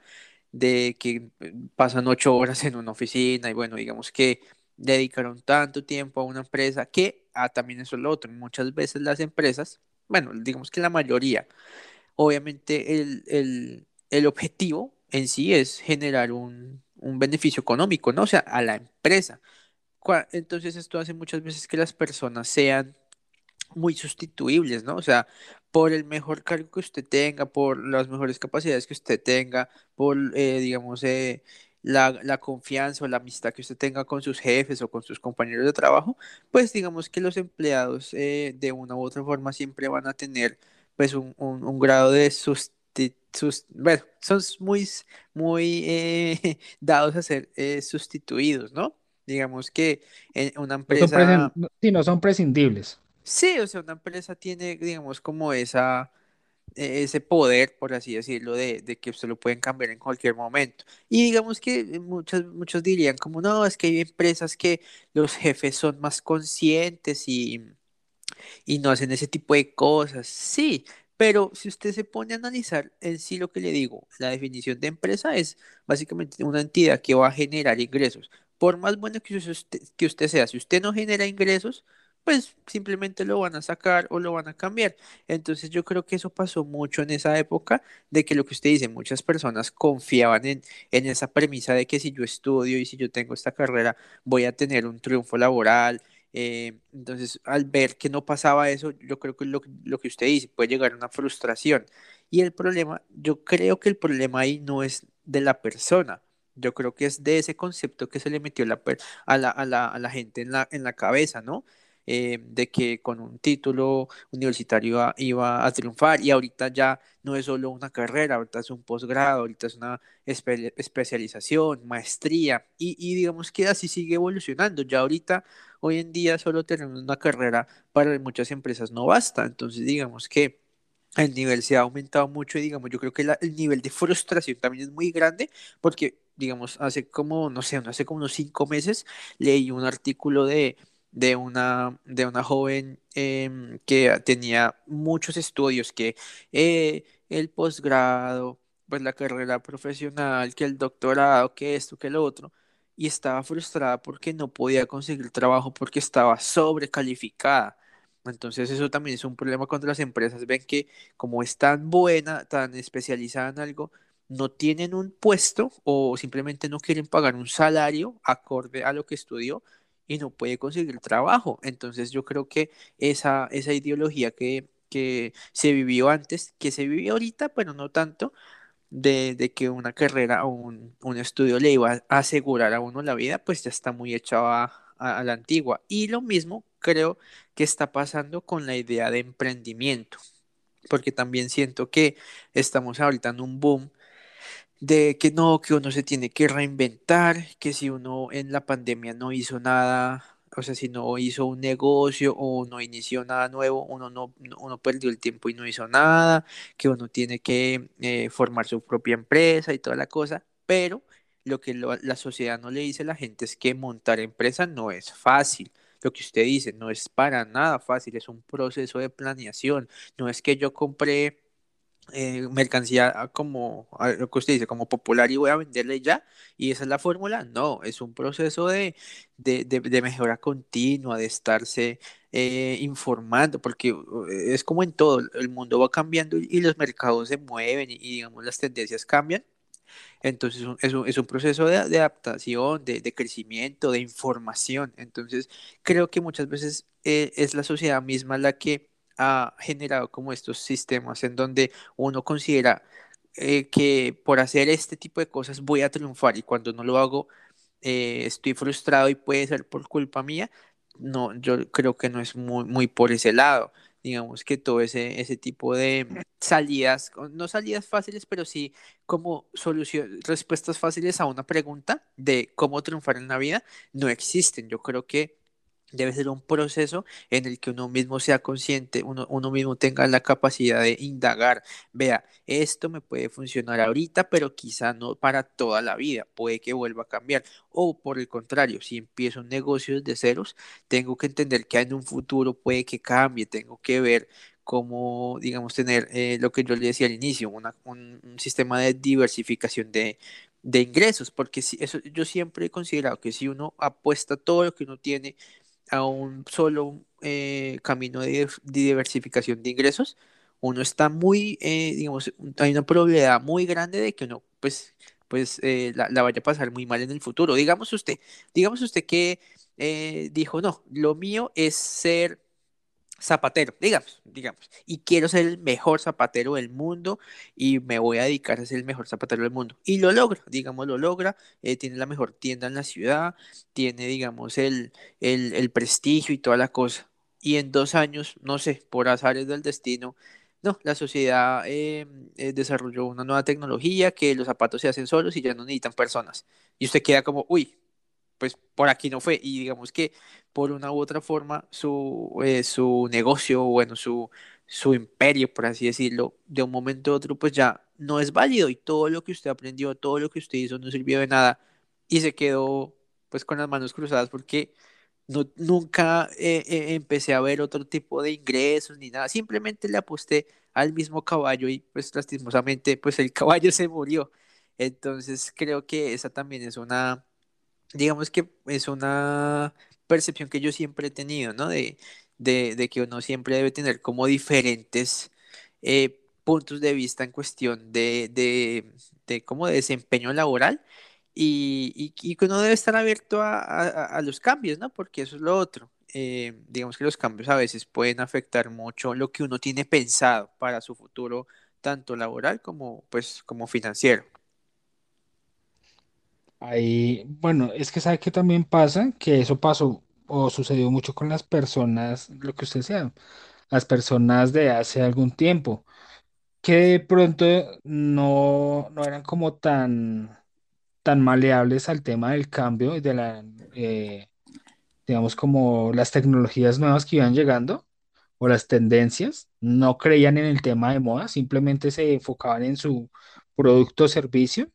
de que pasan ocho horas en una oficina y bueno, digamos que dedicaron tanto tiempo a una empresa que, ah, también eso es lo otro, muchas veces las empresas, bueno, digamos que la mayoría, obviamente el, el, el objetivo en sí es generar un, un beneficio económico, ¿no? O sea, a la empresa. Entonces esto hace muchas veces que las personas sean muy sustituibles, ¿no? O sea, por el mejor cargo que usted tenga, por las mejores capacidades que usted tenga, por, eh, digamos, eh, la, la confianza o la amistad que usted tenga con sus jefes o con sus compañeros de trabajo, pues digamos que los empleados eh, de una u otra forma siempre van a tener pues un, un- un grado de susti- sus, bueno, son muy, muy eh, dados a ser eh, sustituidos, ¿no? Digamos que en una No son presen- empresa no- sí, no son prescindibles. Sí, o sea, una empresa tiene, digamos, como esa, eh, ese poder, por así decirlo, de, de que usted lo pueden cambiar en cualquier momento. Y digamos que muchos, muchos dirían como, no, es que hay empresas que los jefes son más conscientes y, y no hacen ese tipo de cosas. Sí, pero si usted se pone a analizar en sí lo que le digo, la definición de empresa es básicamente una entidad que va a generar ingresos. Por más bueno que usted, que usted sea, si usted no genera ingresos, pues simplemente lo van a sacar o lo van a cambiar. Entonces yo creo que eso pasó mucho en esa época, de que lo que usted dice, muchas personas confiaban en, en esa premisa de que si yo estudio y si yo tengo esta carrera, voy a tener un triunfo laboral eh, entonces, al ver que no pasaba eso, yo creo que lo, lo que usted dice puede llegar a una frustración. Y el problema, yo creo que el problema ahí no es de la persona. Yo creo que es de ese concepto que se le metió a la, a la, a la gente en la, en la cabeza, ¿no? Eh, de que con un título universitario iba, iba a triunfar. Y ahorita ya no es solo una carrera, ahorita es un posgrado, ahorita es una espe- especialización, maestría. Y, y digamos que así sigue evolucionando. Ya ahorita Hoy en día solo tener una carrera para muchas empresas no basta, entonces digamos que el nivel se ha aumentado mucho y digamos, yo creo que la- el nivel de frustración también es muy grande porque, digamos, hace como, no sé, hace como unos cinco meses leí un artículo de, de una, de una joven em, que tenía muchos estudios, que eh, el posgrado, pues la carrera profesional, que el doctorado, que esto, que lo otro, y estaba frustrada porque no podía conseguir trabajo porque estaba sobrecalificada. Entonces eso también es un problema cuando las empresas ven que como es tan buena, tan especializada en algo, no tienen un puesto o simplemente no quieren pagar un salario acorde a lo que estudió y no puede conseguir trabajo. Entonces yo creo que esa, esa ideología que, que se vivió antes, que se vive ahorita, pero no tanto, de, de que una carrera o un, un estudio le iba a asegurar a uno la vida, pues ya está muy echado a, a- a la antigua. Y lo mismo creo que está pasando con la idea de emprendimiento, porque también siento que estamos ahorita en un boom de que no, que uno se tiene que reinventar, que si uno en la pandemia no hizo nada, o sea, si no hizo un negocio o no inició nada nuevo, uno no, no- uno perdió el tiempo y no hizo nada, que uno tiene que eh, formar su propia empresa y toda la cosa, pero lo que la sociedad no le dice a la gente es que montar empresa no es fácil. Lo que usted dice, no es para nada fácil, es un proceso de planeación. No es que yo compré eh, mercancía como lo que usted dice, como popular y voy a venderle ya, y esa es la fórmula. No, es un proceso de, de, de- de mejora continua, de estarse eh, informando, porque uh, es como en todo, el mundo va cambiando y, los mercados se mueven y, digamos las tendencias cambian. Entonces es un, es un, es un proceso de, adaptación, de, de, crecimiento, de información. Entonces creo que muchas veces eh, es la sociedad misma la que ha generado como estos sistemas en donde uno considera eh, que por hacer este tipo de cosas voy a triunfar y cuando no lo hago eh, estoy frustrado y puede ser por culpa mía. No, yo creo que no es muy, muy por ese lado digamos que todo ese, ese tipo de salidas, no salidas fáciles, pero sí como solución, respuestas fáciles a una pregunta de cómo triunfar en la vida, no existen. Yo creo que debe ser un proceso en el que uno mismo sea consciente, uno, mismo tenga la capacidad de indagar, vea, esto me puede funcionar ahorita, pero quizá no para toda la vida, puede que vuelva a cambiar. O por el contrario, si empiezo un negocio desde ceros, tengo que entender que en un futuro puede que cambie, tengo que ver cómo, digamos, tener eh, lo que yo le decía al inicio, un sistema de diversificación de, de ingresos, porque si, eso, yo siempre he considerado que si uno apuesta todo lo que uno tiene a un solo eh, camino de, diversificación de ingresos, uno está muy, eh, digamos, hay una probabilidad muy grande de que uno, pues, pues eh, la, la, vaya a pasar muy mal en el futuro. Digamos usted, digamos usted que dijo, no, lo mío es ser zapatero, digamos, digamos, y quiero ser el mejor zapatero del mundo y me voy a dedicar a ser el mejor zapatero del mundo. Y lo logra, digamos, lo logra, eh, tiene la mejor tienda en la ciudad, tiene, digamos, el, el, prestigio y toda la cosa. Y en dos años, no sé, por azares del destino, no, la sociedad eh, eh, desarrolló una nueva tecnología que los zapatos se hacen solos y ya no necesitan personas. Y usted queda como, uy, pues por aquí no fue. Y digamos que por una u otra forma su, eh, su negocio, bueno, su, su imperio, por así decirlo, de un momento a otro, pues ya no es válido y todo lo que usted aprendió, todo lo que usted hizo no sirvió de nada y se quedó pues con las manos cruzadas porque no, nunca eh, eh, empecé a ver otro tipo de ingresos ni nada, simplemente le aposté al mismo caballo y pues lastimosamente pues el caballo se murió. Entonces creo que esa también es una digamos que es una percepción que yo siempre he tenido, ¿no? De, de, de que uno siempre debe tener como diferentes eh, puntos de vista en cuestión de, de, de como de desempeño laboral y, que uno debe estar abierto a, a, a, los cambios, ¿no? Porque eso es lo otro. Eh, digamos que los cambios a veces pueden afectar mucho lo que uno tiene pensado para su futuro, tanto laboral como, pues, como financiero. Ahí, bueno, es que sabe que también pasa que eso pasó o sucedió mucho con las personas, lo que usted sea, las personas de hace algún tiempo, que de pronto no, no eran como tan, tan maleables al tema del cambio y de la, eh, digamos, como las tecnologías nuevas que iban llegando o las tendencias, no creían en el tema de moda, simplemente se enfocaban en su producto o servicio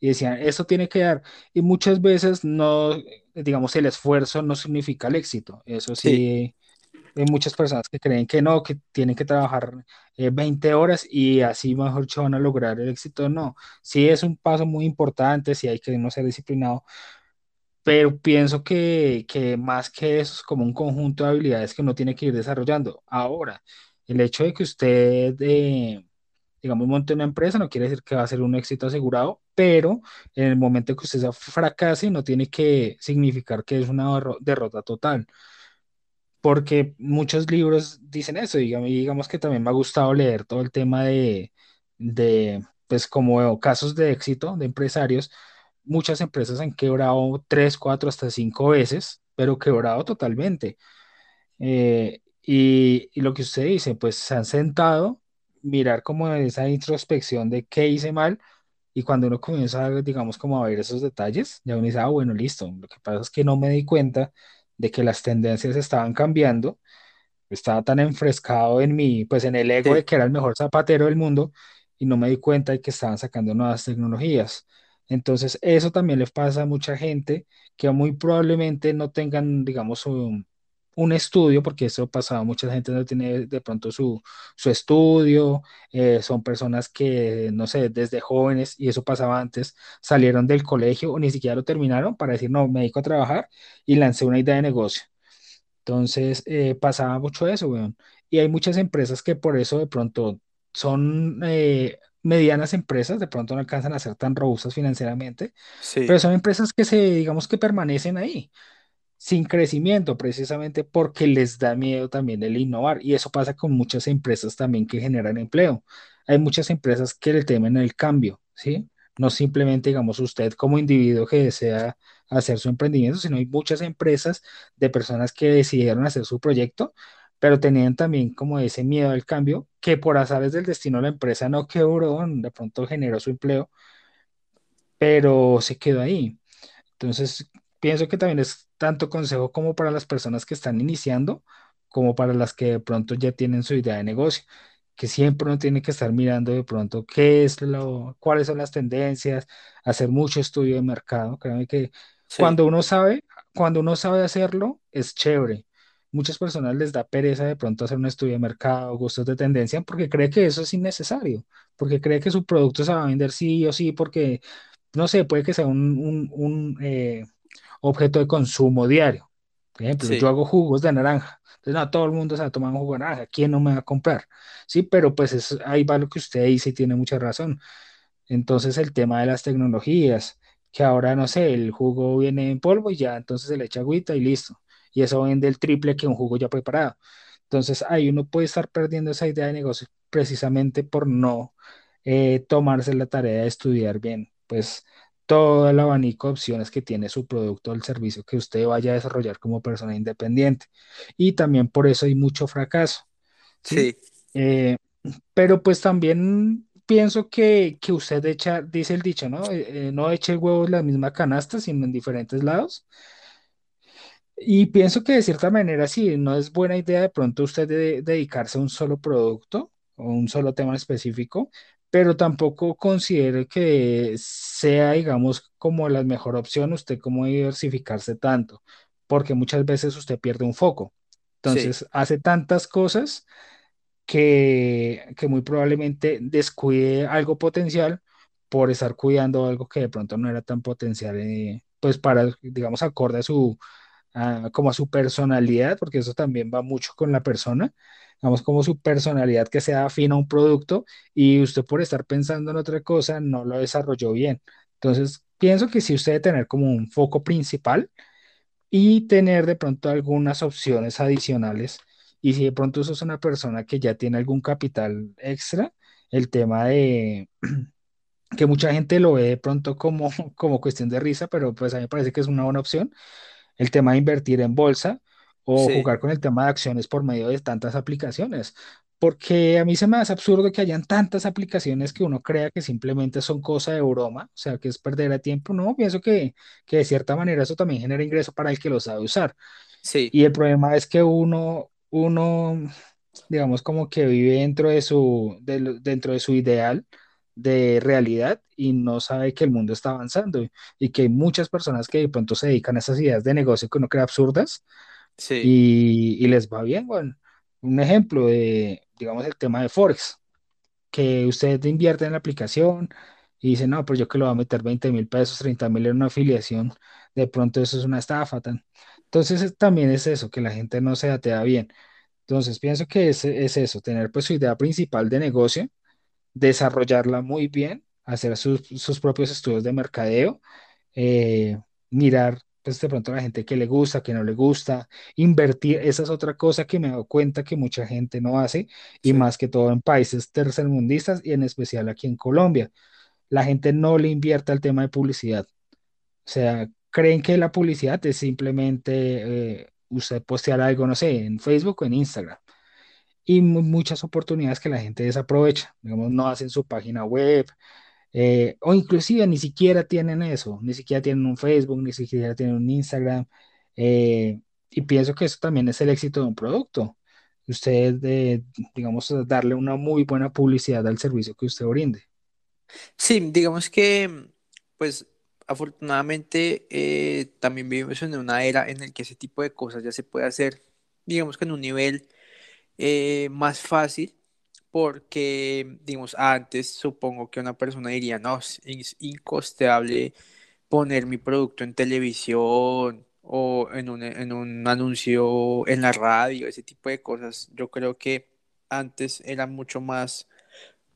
y decían, esto tiene que dar. Y muchas veces no, digamos, el esfuerzo no significa el éxito. Eso sí, sí. hay muchas personas que creen que no, que tienen que trabajar eh, 20 horas y así mejor dicho van a lograr el éxito. No, sí es un paso muy importante, sí hay que no ser disciplinado, pero pienso que, que más que eso es como un conjunto de habilidades que uno tiene que ir desarrollando. Ahora, el hecho de que usted... Eh, digamos, monte una empresa, no quiere decir que va a ser un éxito asegurado, pero en el momento que usted fracase, no tiene que significar que es una derrota total. Porque muchos libros dicen eso, digamos, y digamos que también me ha gustado leer todo el tema de, de pues como casos de éxito de empresarios. Muchas empresas han quebrado tres, cuatro, hasta cinco veces, pero quebrado totalmente. Eh, y, y, lo que usted dice, pues se han sentado, mirar como esa introspección de qué hice mal y cuando uno comienza, digamos, como a ver esos detalles, ya uno dice, ah, bueno, listo. Lo que pasa es que no me di cuenta de que las tendencias estaban cambiando. Estaba tan enfrescado en mi, pues en el ego Sí, de que era el mejor zapatero del mundo y no me di cuenta de que estaban sacando nuevas tecnologías. Entonces, eso también les pasa a mucha gente que muy probablemente no tengan, digamos, un, un estudio, porque eso pasaba, mucha gente no tiene de pronto su, su estudio, eh, son personas que, no sé, desde jóvenes, y eso pasaba antes, salieron del colegio o ni siquiera lo terminaron para decir, no, me dedico a trabajar y lancé una idea de negocio. Entonces, eh, pasaba mucho eso, weón. Y hay muchas empresas que por eso de pronto son, eh, medianas empresas, de pronto no alcanzan a ser tan robustas financieramente, pero Sí, son empresas que se, digamos que permanecen ahí sin crecimiento, precisamente porque les da miedo también el innovar. Y eso pasa con muchas empresas también que generan empleo. Hay muchas empresas que le temen el cambio, ¿sí? No simplemente, digamos, usted como individuo que desea hacer su emprendimiento, sino hay muchas empresas de personas que decidieron hacer su proyecto, pero tenían también como ese miedo al cambio, que por azares del destino la empresa no quebró, de pronto generó su empleo, pero se quedó ahí. Entonces, pienso que también es tanto consejo como para las personas que están iniciando, como para las que de pronto ya tienen su idea de negocio, que siempre uno tiene que estar mirando de pronto qué es lo, cuáles son las tendencias, hacer mucho estudio de mercado. Créanme que sí, cuando uno sabe, cuando uno sabe hacerlo, es chévere. Muchas personas les da pereza de pronto hacer un estudio de mercado, gustos de tendencia, porque cree que eso es innecesario, porque cree que su producto se va a vender sí o sí, porque no sé, puede que sea un, un- un, eh, objeto de consumo diario. Por ejemplo, yo sí, hago jugos de naranja. Entonces, no, todo el mundo se va a tomar un jugo de naranja. ¿Quién no me va a comprar? Sí, pero pues es, ahí va lo que usted dice y tiene mucha razón. Entonces, el tema de las tecnologías, que ahora, no sé, el jugo viene en polvo y ya, entonces se le echa agüita y listo. Y eso vende el triple que un jugo ya preparado. Entonces, ahí uno puede estar perdiendo esa idea de negocio precisamente por no eh, tomarse la tarea de estudiar bien, pues todo el abanico de opciones que tiene su producto o el servicio que usted vaya a desarrollar como persona independiente. Y también por eso hay mucho fracaso, ¿sí? sí, Eh, pero pues también pienso que, que usted echa, dice el dicho, ¿no? Eh, eh, no eche el huevo en la misma canasta, sino en diferentes lados. Y pienso que de cierta manera sí, no es buena idea de pronto usted de- dedicarse a un solo producto o un solo tema específico, pero tampoco considere que sea, digamos, como la mejor opción usted como diversificarse tanto, porque muchas veces usted pierde un foco. sí, Entonces hace tantas cosas que, que muy probablemente descuide algo potencial por estar cuidando algo que de pronto no era tan potencial, eh, pues para, digamos, acorde a su a- como a su personalidad, porque eso también va mucho con la persona, digamos como su personalidad que sea afín a un producto y usted por estar pensando en otra cosa no lo desarrolló bien. Entonces, pienso que sí usted debe tener como un foco principal y tener de pronto algunas opciones adicionales. Y si de pronto sos una persona que ya tiene algún capital extra, el tema de que mucha gente lo ve de pronto como, como cuestión de risa, pero pues a mí me parece que es una buena opción el tema de invertir en bolsa o sí, jugar con el tema de acciones por medio de tantas aplicaciones. Porque a mí se me hace absurdo que hayan tantas aplicaciones que uno crea que simplemente son cosa de broma, o sea, que es perder el tiempo. No, pienso que, que de cierta manera eso también genera ingreso para el que lo sabe usar. sí, Y el problema es que uno, uno, digamos, como que vive dentro de su, de dentro de su ideal de realidad y no sabe que el mundo está avanzando y que hay muchas personas que de pronto se dedican a esas ideas de negocio que uno cree absurdas y, les va bien. Bueno, un ejemplo de, digamos, el tema de Forex que usted invierte en la aplicación y dice, no, pero yo que lo voy a meter veinte mil pesos, treinta mil en una afiliación, de pronto eso es una estafa. Tan. Entonces es- también es eso, que la gente no se atea bien. Entonces pienso que es, es eso, tener pues su idea principal de negocio, desarrollarla muy bien, hacer sus, sus propios estudios de mercadeo, eh, mirar pues de pronto a la gente que le gusta, que no le gusta, invertir, esa es otra cosa que me he dado cuenta que mucha gente no hace y sí, más que todo en países tercermundistas y en especial aquí en Colombia. La gente no le invierte al tema de publicidad. O sea, creen que la publicidad es simplemente eh, usted postear algo, no sé, en Facebook o en Instagram. Y mu- muchas oportunidades que la gente desaprovecha. Digamos, no hacen su página web, eh, o inclusive ni siquiera tienen eso, ni siquiera tienen un Facebook, ni siquiera tienen un Instagram. eh, y pienso que eso también es el éxito de un producto. Usted, eh, digamos, darle una muy buena publicidad al servicio que usted brinde. Sí, digamos que, pues, afortunadamente también vivimos en una era en la que ese tipo de cosas ya se puede hacer, digamos que en un nivel más fácil, porque, digamos, antes supongo que una persona diría, no, es incosteable poner mi producto en televisión o en un, en un anuncio en la radio, ese tipo de cosas. Yo creo que antes era mucho más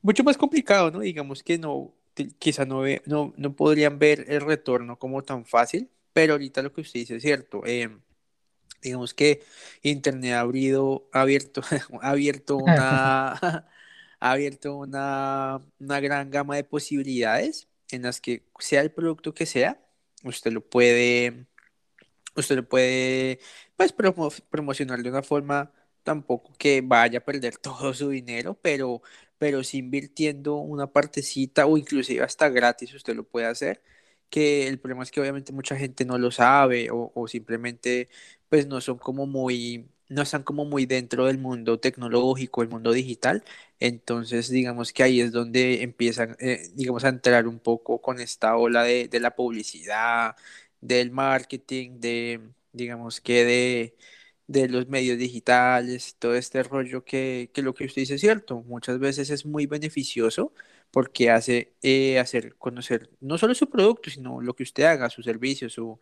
mucho más complicado, ¿no? Digamos que no, quizá no, ve- no, no podrían ver el retorno como tan fácil, pero ahorita lo que usted dice es cierto. eh, digamos que Internet ha abrido, ha abierto, ha abierto una, ha abierto una, una gran gama de posibilidades en las que sea el producto que sea, usted lo puede usted lo puede pues promo- promocionar de una forma tampoco que vaya a perder todo su dinero, pero, pero sí invirtiendo una partecita o inclusive hasta gratis usted lo puede hacer, que el problema es que obviamente mucha gente no lo sabe o, o simplemente pues no son como muy, no están como muy dentro del mundo tecnológico, el mundo digital, entonces digamos que ahí es donde empiezan, eh, digamos, a entrar un poco con esta ola de, de la publicidad del marketing, de, digamos que de, de los medios digitales, todo este rollo que, que lo que usted dice es cierto, muchas veces es muy beneficioso porque hace eh, hacer conocer no solo su producto, sino lo que usted haga, su servicio, su,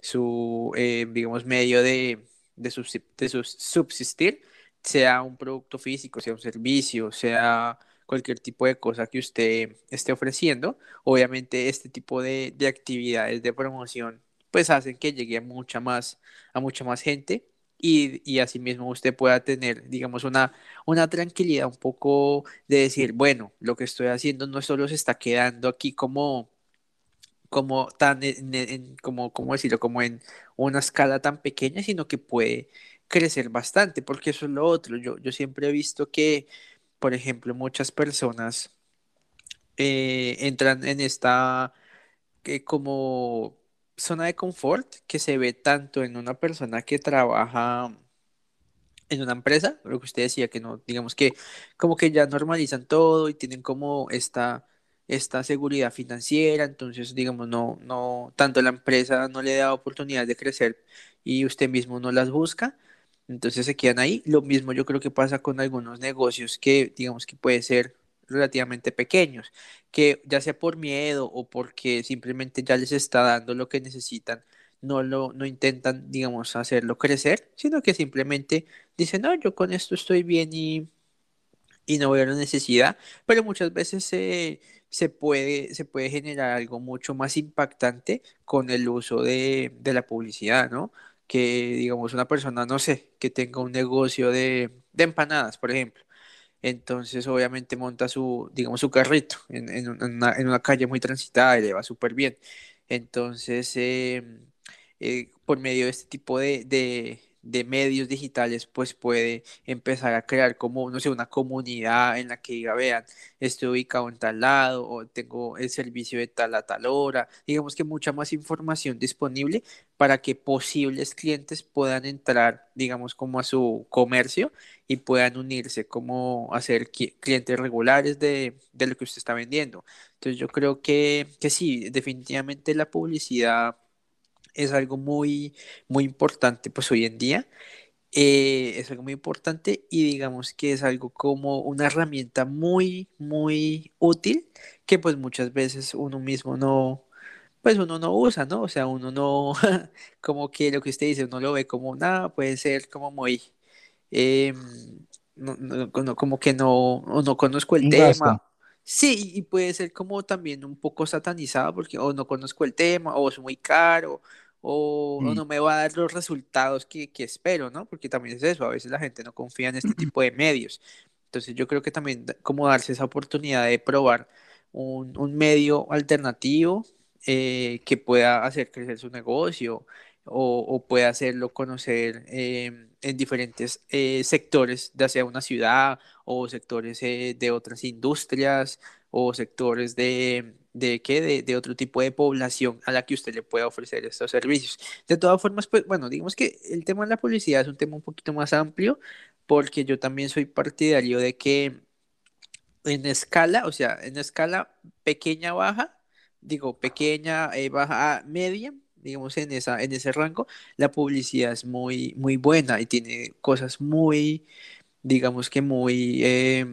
su eh, digamos, medio de, de, subsistir, sea un producto físico, sea un servicio, sea cualquier tipo de cosa que usted esté ofreciendo. Obviamente este tipo de, de actividades de promoción pues hacen que llegue a mucha más, a mucha más gente y, y asimismo usted pueda tener, digamos, una, una tranquilidad un poco de decir, bueno, lo que estoy haciendo no solo se está quedando aquí como como tan en, como, ¿cómo decirlo? Como en una escala tan pequeña, sino que puede crecer bastante, porque eso es lo otro. Yo, yo siempre he visto que, por ejemplo, muchas personas eh, entran en esta eh, como zona de confort que se ve tanto en una persona que trabaja en una empresa, lo que usted decía, que no, digamos que como que ya normalizan todo y tienen como esta, esta seguridad financiera, entonces digamos, no, no, tanto la empresa no le da oportunidad de crecer y usted mismo no las busca, entonces se quedan ahí. Lo mismo yo creo que pasa con algunos negocios que digamos que puede ser relativamente pequeños, que ya sea por miedo o porque simplemente ya les está dando lo que necesitan, no lo, no intentan, digamos, hacerlo crecer, sino que simplemente dice, no, yo con esto estoy bien y, y no veo la necesidad, pero muchas veces se, se puede, se puede generar algo mucho más impactante con el uso de, de la publicidad, ¿no? Que, digamos, una persona, no sé, que tenga un negocio de, de empanadas, por ejemplo. Entonces, obviamente, monta su, digamos, su carrito en, en una, calle muy transitada y le va súper bien. Entonces, eh, eh, por medio de este tipo de, de medios digitales, pues puede empezar a crear como, no sé, una comunidad en la que diga, vean, estoy ubicado en tal lado o tengo el servicio de tal a tal hora. Digamos que mucha más información disponible para que posibles clientes puedan entrar, digamos, como a su comercio y puedan unirse como a ser clientes regulares de, de lo que usted está vendiendo. Entonces yo creo que, que sí, definitivamente la publicidad es algo muy, muy importante pues hoy en día. Eh, es algo muy importante y digamos que es algo como una herramienta muy, muy útil que pues muchas veces uno mismo no, pues uno no usa, ¿no? O sea, uno no, como que lo que usted dice, uno lo ve como nada, puede ser como muy, eh, no, no- como que no, no conozco el tema. Sí, y puede ser como también un poco satanizado porque o no conozco el tema, o es muy caro, o, o Mm. no me va a dar los resultados que, que espero, ¿no? Porque también es eso, a veces la gente no confía en este tipo de medios. Entonces yo creo que también como darse esa oportunidad de probar un, un medio alternativo eh, que pueda hacer crecer su negocio o, o puede hacerlo conocer eh, en diferentes eh, sectores, ya sea una ciudad o sectores eh, de otras industrias o sectores de, de, ¿qué? De, de otro tipo de población a la que usted le pueda ofrecer estos servicios. De todas formas, pues bueno, digamos que el tema de la publicidad es un tema un poquito más amplio porque yo también soy partidario de que en escala, o sea, en escala pequeña, baja, digo pequeña, eh, baja, media, digamos en esa, en ese rango, la publicidad es muy, muy buena y tiene cosas muy, digamos que muy, eh,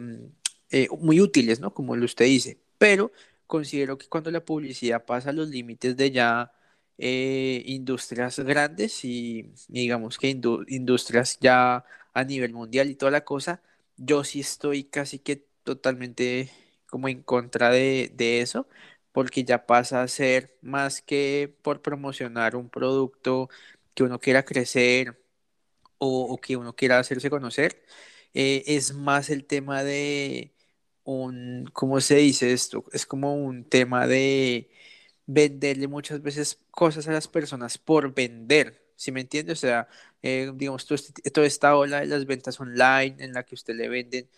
eh, muy útiles, ¿no? Como usted dice. Pero considero que cuando la publicidad pasa los límites de ya eh, industrias grandes y digamos que indu- industrias ya a nivel mundial y toda la cosa, yo sí estoy casi que totalmente como en contra de, de eso, porque ya pasa a ser más que por promocionar un producto que uno quiera crecer o, o que uno quiera hacerse conocer, eh, es más el tema de un, ¿cómo se dice esto? Es como un tema de venderle muchas veces cosas a las personas por vender, ¿sí me entiende? O sea, eh, digamos, todo este- toda esta ola de las ventas online en la que usted le venden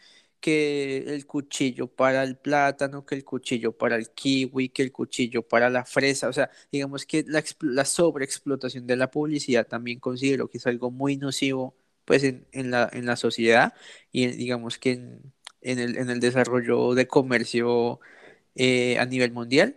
que el cuchillo para el plátano, que el cuchillo para el kiwi, que el cuchillo para la fresa, o sea, digamos que la, la sobreexplotación de la publicidad también considero que es algo muy nocivo pues en, en la, en la sociedad y digamos que en, en el, en el desarrollo de comercio eh, a nivel mundial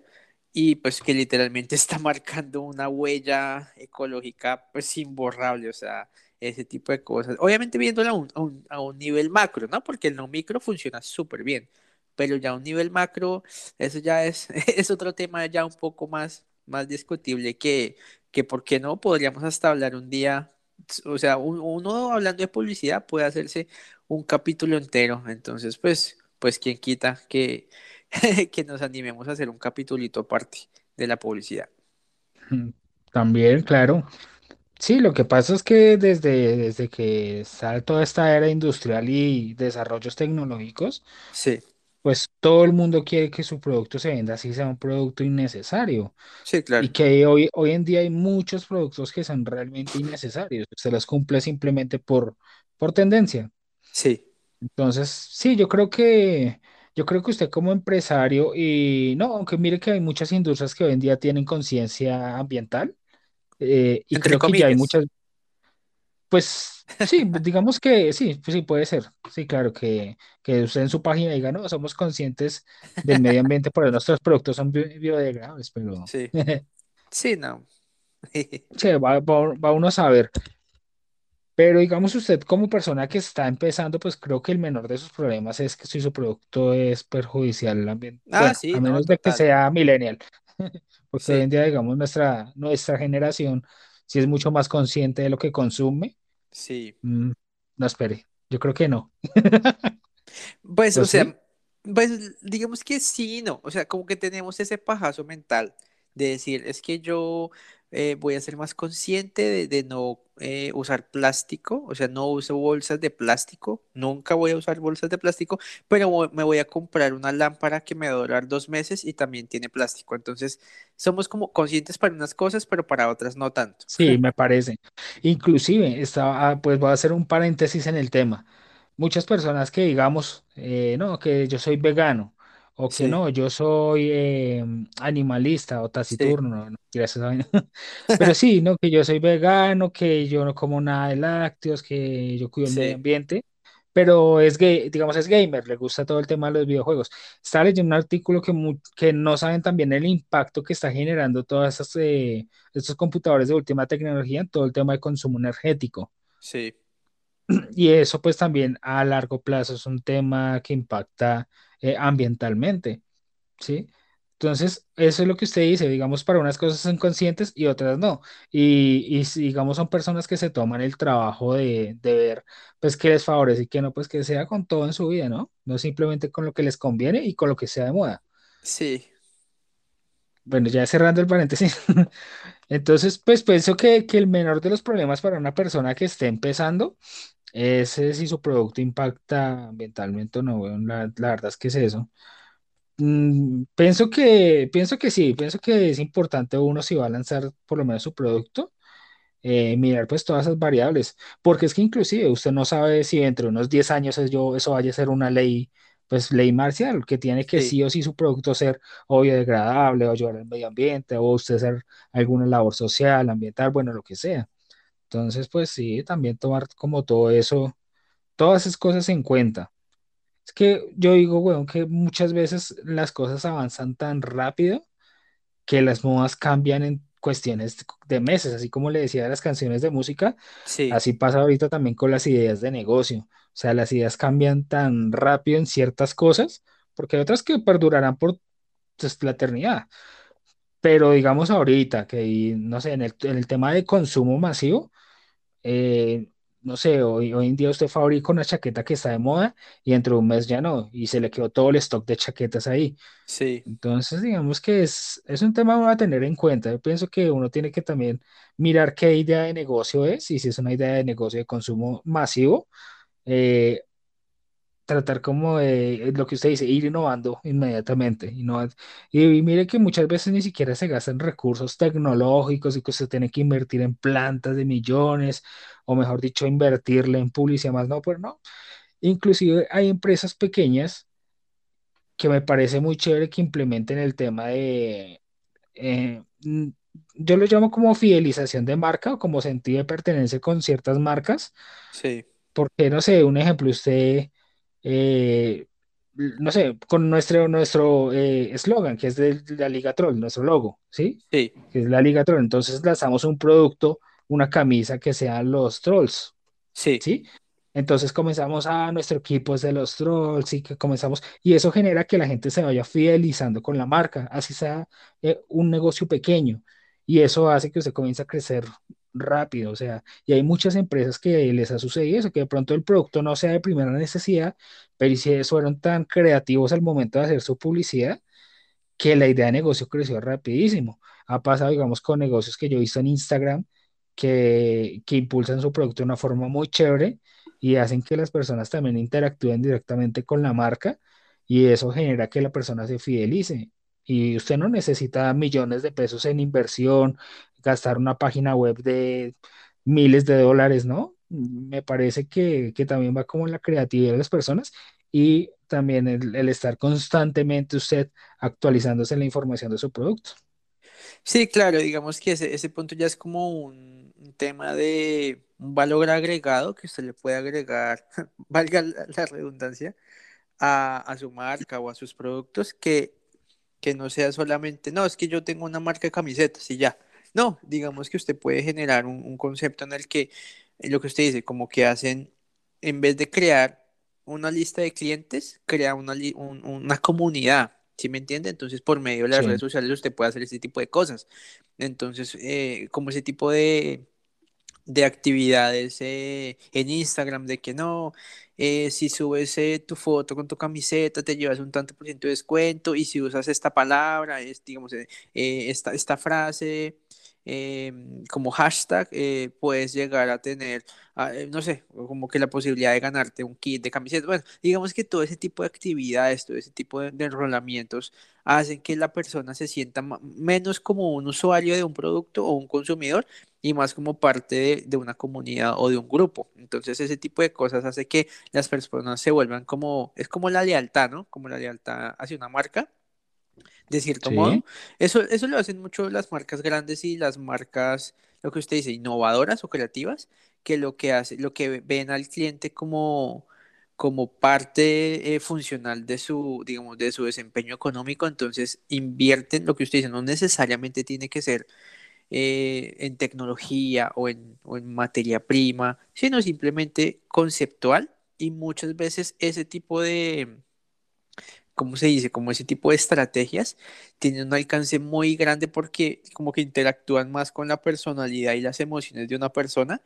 y pues que literalmente está marcando una huella ecológica pues imborrable, o sea, ese tipo de cosas. Obviamente viéndolo a un, a un, a un nivel macro, ¿no? Porque el no micro funciona súper bien, pero ya a un nivel macro, eso ya es, es otro tema ya un poco más, más discutible que, que, ¿por qué no? Podríamos hasta hablar un día, o sea, un- uno hablando de publicidad puede hacerse un capítulo entero, entonces pues, pues quién quita que que nos animemos a hacer un capitulito aparte de la publicidad. También, claro. Sí, lo que pasa es que desde, desde que está toda esta era industrial y desarrollos tecnológicos, Sí, pues todo el mundo quiere que su producto se venda así sea un producto innecesario. sí, Y claro. que hoy, hoy en día hay muchos productos que son realmente innecesarios. Se los cumple simplemente por, por tendencia. Sí, Entonces, sí, yo creo que, yo creo que usted como empresario y no, aunque mire que hay muchas industrias que hoy en día tienen conciencia ambiental eh, y entre creo que ya hay comillas. muchas Pues sí, digamos que sí, pues sí puede ser. Sí, claro, que, que usted en su página diga, no, somos conscientes del medio ambiente, pero nuestros productos son bi- biodegradables, pero Sí, sí, no. sí, va, va- va uno a saber. Pero digamos usted como persona que está empezando, pues creo que el menor de sus problemas es que si su producto es perjudicial al ambiente. Ah, Bueno, a sí, no, menos de que total. sea millennial, porque hoy en Sí, día, digamos, nuestra, nuestra generación sí es mucho más consciente de lo que consume. sí. Mm, no espere, yo creo que no. Pues, ¿O o sí? sea, pues digamos que sí, y no. O sea, como que tenemos ese pajazo mental de decir, es que yo eh, voy a ser más consciente de, no eh, usar plástico, o sea, no uso bolsas de plástico, nunca voy a usar bolsas de plástico, pero me voy a comprar una lámpara que me va a durar dos meses y también tiene plástico. Entonces, somos como conscientes para unas cosas, pero para otras no tanto. Sí, me parece. Inclusive, estaba, ah, pues voy a hacer un paréntesis en el tema. Muchas personas que digamos, eh, no, que yo soy vegano, o que Sí, no, yo soy eh, animalista o sí, taciturno, no, no quiero esa vaina. Pero sí, no, que yo soy vegano, que yo no como nada de lácteos, que yo cuido el medio sí, ambiente, pero es gay, digamos, es gamer, le gusta todo el tema de los videojuegos. Estaba leyendo un artículo que, mu- que no saben también el impacto que está generando todas esas... eh, estos computadores de última tecnología en todo el tema de consumo energético. sí, Y eso pues también a largo plazo es un tema que impacta eh, ambientalmente, ¿sí? Entonces, eso es lo que usted dice, digamos, para unas cosas son conscientes y otras no. Y, y digamos, son personas que se toman el trabajo de, de ver, pues, qué les favorece y qué no, pues, que sea con todo en su vida, ¿no? No simplemente con lo que les conviene y con lo que sea de moda. sí, Bueno, ya cerrando el paréntesis. Entonces, pues pienso que, que el menor de los problemas para una persona que esté empezando es eh, si su producto impacta ambientalmente o no. weón. La, la verdad es que es eso. Mm, pienso que, pienso que sí, pienso que es importante uno si va a lanzar por lo menos su producto, eh, mirar pues todas esas variables, porque es que inclusive usted no sabe si dentro de unos 10 años es yo, eso vaya a ser una ley, pues ley marcial, que tiene que sí, sí o sí su producto ser o biodegradable o ayudar al medio ambiente o usted hacer alguna labor social, ambiental, bueno, lo que sea. Entonces, pues sí, también tomar como todo eso, todas esas cosas en cuenta. Es que yo digo, weón, que muchas veces las cosas avanzan tan rápido que las modas cambian en cuestiones de meses, así como le decía de las canciones de música, sí, así pasa ahorita también con las ideas de negocio. O sea, las ideas cambian tan rápido en ciertas cosas, porque hay otras que perdurarán por pues, la eternidad. Pero digamos ahorita que, no sé, en el, en el tema de consumo masivo, eh, no sé, hoy, hoy en día usted fabrica una chaqueta que está de moda y dentro de un mes ya no, y se le quedó todo el stock de chaquetas ahí. Sí, Entonces, digamos que es, es un tema a tener en cuenta. Yo pienso que uno tiene que también mirar qué idea de negocio es y si es una idea de negocio de consumo masivo, eh, tratar como de lo que usted dice, ir innovando inmediatamente. innova- Y, y mire que muchas veces ni siquiera se gastan recursos tecnológicos y que usted tiene que invertir en plantas de millones, o mejor dicho, invertirle en publicidad más. No, pues no. Inclusive hay empresas pequeñas que me parece muy chévere que implementen el tema de, eh, yo lo llamo como fidelización de marca o como sentido de pertenencia con ciertas marcas sí, porque, no sé, un ejemplo, usted, eh, no sé, con nuestro nuestro eh, eslogan, que es de la Liga Troll, nuestro logo, ¿sí? sí, Que es la Liga Troll. Entonces lanzamos un producto, una camisa que sean los trolls, sí. ¿sí? Entonces comenzamos a nuestro equipo es de los trolls y que comenzamos, y eso genera que la gente se vaya fidelizando con la marca, así sea eh, un negocio pequeño, y eso hace que usted comience a crecer rápido, o sea, y hay muchas empresas que les ha sucedido eso, que de pronto el producto no sea de primera necesidad, pero si fueron tan creativos al momento de hacer su publicidad, que la idea de negocio creció rapidísimo. Ha pasado, digamos, con negocios que yo he visto en Instagram que, que impulsan su producto de una forma muy chévere y hacen que las personas también interactúen directamente con la marca y eso genera que la persona se fidelice. Y usted no necesita millones de pesos en inversión, gastar una página web de miles de dólares, ¿no? Me parece que, que también va como en la creatividad de las personas y también el, estar constantemente usted actualizándose la información de su producto. Sí, claro, digamos que ese, ese punto ya es como un, tema de un valor agregado que usted le puede agregar, valga la, la redundancia, a, a su marca o a sus productos que, que no sea solamente, no, es que yo tengo una marca de camisetas y ya. No, digamos que usted puede generar un, un concepto en el que eh, lo que usted dice, como que hacen, en vez de crear una lista de clientes, crea una, un- una comunidad. ¿Sí me entiende? Entonces, por medio de las redes sociales usted puede hacer ese tipo de cosas. Entonces, eh, como ese tipo de, de actividades eh, en Instagram, de que no, eh, si subes tu foto con tu camiseta, te llevas un tanto por ciento de descuento, y si usas esta palabra, es, digamos, esta, esta frase eh, como hashtag, eh, puedes llegar a tener, ah, eh, no sé, como que la posibilidad de ganarte un kit de camisetas. Bueno, digamos que todo ese tipo de actividades, todo ese tipo de, de enrolamientos hacen que la persona se sienta menos como un usuario de un producto o un consumidor y más como parte de, de una comunidad o de un grupo. Entonces ese tipo de cosas hace que las personas se vuelvan como, es como la lealtad, ¿no? Como la lealtad hacia una marca, de cierto modo. Eso, eso lo hacen mucho las marcas grandes y las marcas, lo que usted dice, innovadoras o creativas, que lo que hace, lo que ven al cliente como como parte eh, funcional de su, digamos, de su desempeño económico, entonces invierten lo que usted dice, no necesariamente tiene que ser eh, en tecnología o en, o en materia prima, sino simplemente conceptual. Y muchas veces ese tipo de, ¿cómo se dice? Como ese tipo de estrategias tienen un alcance muy grande porque como que interactúan más con la personalidad y las emociones de una persona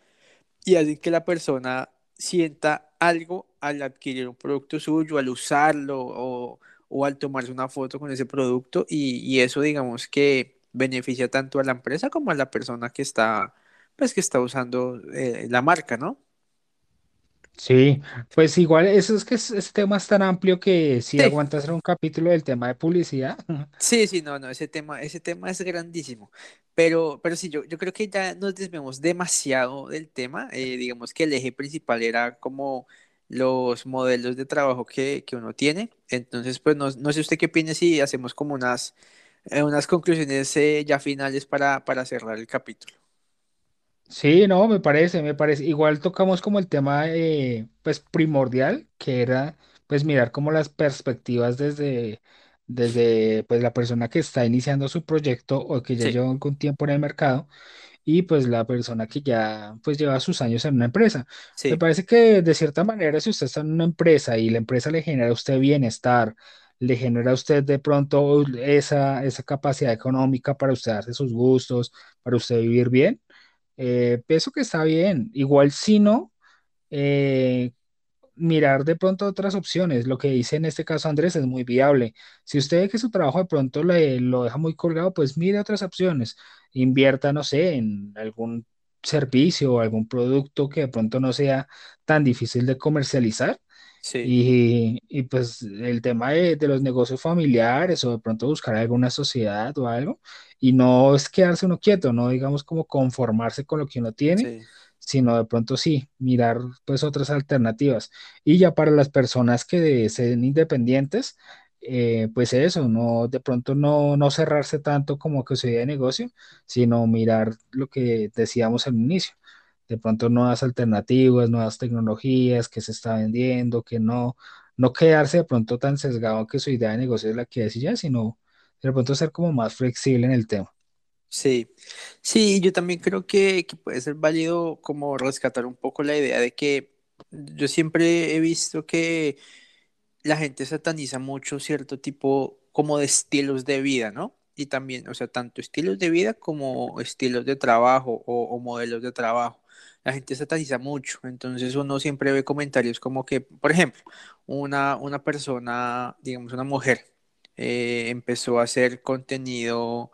y hacen que la persona sienta algo al adquirir un producto suyo, al usarlo o, al tomarse una foto con ese producto y, y eso digamos que beneficia tanto a la empresa como a la persona que está pues que está usando eh, la marca, ¿no? Sí. Pues igual, eso es que es- este tema es tan amplio que si Sí, aguanta hacer un capítulo del tema de publicidad. sí, sí, no, no, ese tema, ese tema es grandísimo. Pero, pero sí, yo, yo creo que ya nos desviamos demasiado del tema. eh, digamos que el eje principal era como los modelos de trabajo que, que uno tiene. Entonces, pues no, no sé usted qué opina si hacemos como unas, eh, unas conclusiones eh, ya finales para, para cerrar el capítulo. Sí, no, me parece, me parece. Igual tocamos como el tema eh, pues primordial, que era pues mirar como las perspectivas desde, desde pues la persona que está iniciando su proyecto o que ya Sí, lleva algún tiempo en el mercado y pues la persona que ya pues lleva sus años en una empresa. Me sí, parece que de cierta manera si usted está en una empresa y la empresa le genera a usted bienestar, le genera a usted de pronto esa, esa capacidad económica para usted darse sus gustos, para usted vivir bien eh, pienso que está bien. Igual si no. eh, mirar de pronto otras opciones. Lo que dice en este caso Andrés es muy viable. Si usted ve que su trabajo de pronto le, lo deja muy colgado, pues mire otras opciones. Invierta, no sé, en algún servicio o algún producto que de pronto no sea tan difícil de comercializar. Sí, Y, y pues el tema de, de los negocios familiares o de pronto buscar alguna sociedad o algo, y no es quedarse uno quieto, no digamos como conformarse con lo que uno tiene, sí, sino de pronto sí, mirar pues otras alternativas. Y ya para las personas que sean independientes, eh, pues eso, no, de pronto no, no cerrarse tanto como que se de negocio, sino mirar lo que decíamos al inicio. De pronto nuevas alternativas, nuevas tecnologías que se está vendiendo, que no, no quedarse de pronto tan sesgado que su idea de negocio es la que es y ya, sino de pronto ser como más flexible en el tema. sí. Sí, yo también creo que, que puede ser válido como rescatar un poco la idea de que yo siempre he visto que la gente sataniza mucho cierto tipo como de estilos de vida, ¿no? Y también, o sea, tanto estilos de vida como estilos de trabajo o, o modelos de trabajo. La gente sataniza mucho, entonces uno siempre ve comentarios como que, por ejemplo, una, una persona, digamos una mujer, eh, empezó a hacer contenido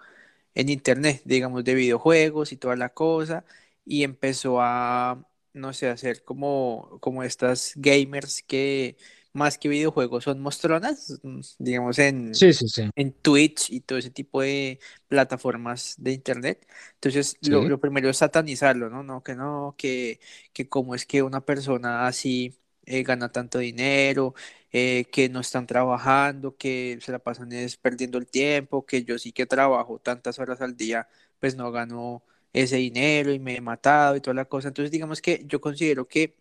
en internet, digamos, de videojuegos y toda la cosa, y empezó a, no sé, hacer como, como estas gamers que más que videojuegos son mostronas, digamos, en, Sí, sí, sí, en Twitch y todo ese tipo de plataformas de internet. Entonces, lo, lo primero es satanizarlo, ¿no? No, que no, que, que cómo es que una persona así eh, gana tanto dinero, eh, que no están trabajando, que se la pasan es perdiendo el tiempo, que yo sí que trabajo tantas horas al día, pues no gano ese dinero y me he matado y toda la cosa. Entonces, digamos que yo considero que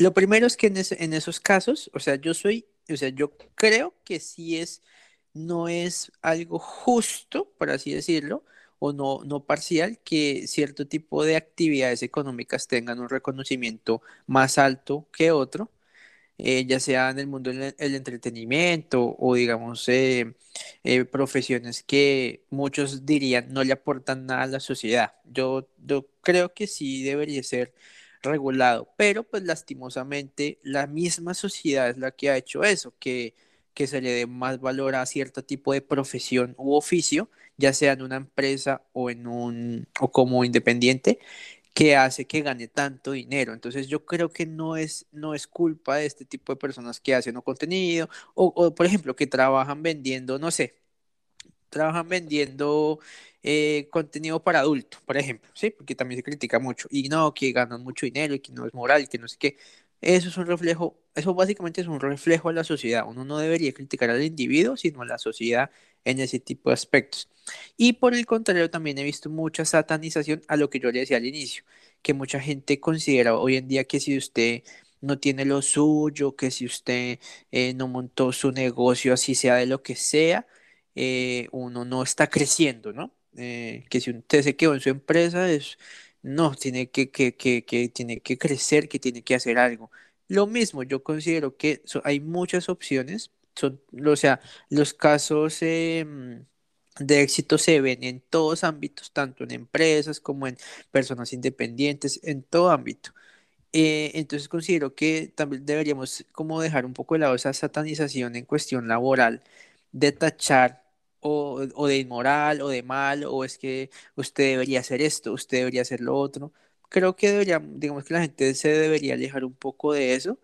lo primero es que en, esos casos, o sea, yo soy, o sea, yo creo que sí es, no es algo justo, por así decirlo, o no, no parcial, que cierto tipo de actividades económicas tengan un reconocimiento más alto que otro eh, ya sea en el mundo del el entretenimiento o digamos eh, eh, profesiones que muchos dirían no le aportan nada a la sociedad. Yo, yo creo que sí debería ser regulado, pero pues lastimosamente la misma sociedad es la que ha hecho eso, que, que se le dé más valor a cierto tipo de profesión u oficio, ya sea en una empresa o en un o como independiente que hace que gane tanto dinero. Entonces yo creo que no es, no es culpa de este tipo de personas que hacen un contenido o, o, por ejemplo, que trabajan vendiendo, no sé, trabajan vendiendo eh, contenido para adultos, por ejemplo, ¿sí? Porque también se critica mucho. Y no, que ganan mucho dinero y que no es moral, que no sé qué. Eso es un reflejo, eso básicamente es un reflejo de la sociedad. Uno no debería criticar al individuo, sino a la sociedad en ese tipo de aspectos. Y por el contrario, también he visto mucha satanización a lo que yo le decía al inicio, que mucha gente considera hoy en día que si usted no tiene lo suyo, que si usted eh, no montó su negocio, así sea de lo que sea, eh, uno no está creciendo, ¿no? Eh, que si usted se quedó en su empresa, es, no, tiene que, que, que, tiene que crecer, que tiene que hacer algo. Lo mismo, yo considero que hay muchas opciones, son, o sea, los casos em, de éxito se ven en todos ámbitos, tanto en empresas como en personas independientes, en todo ámbito. Eh, entonces considero que también deberíamos como dejar un poco de lado esa satanización en cuestión laboral, de tachar o, o de inmoral o de mal, o es que usted debería hacer esto, usted debería hacer lo otro. Creo que debería, digamos que la gente se debería alejar un poco de eso,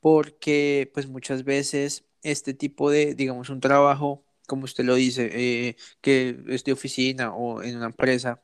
porque pues muchas veces este tipo de, digamos, un trabajo, como usted lo dice, eh, que es de oficina o en una empresa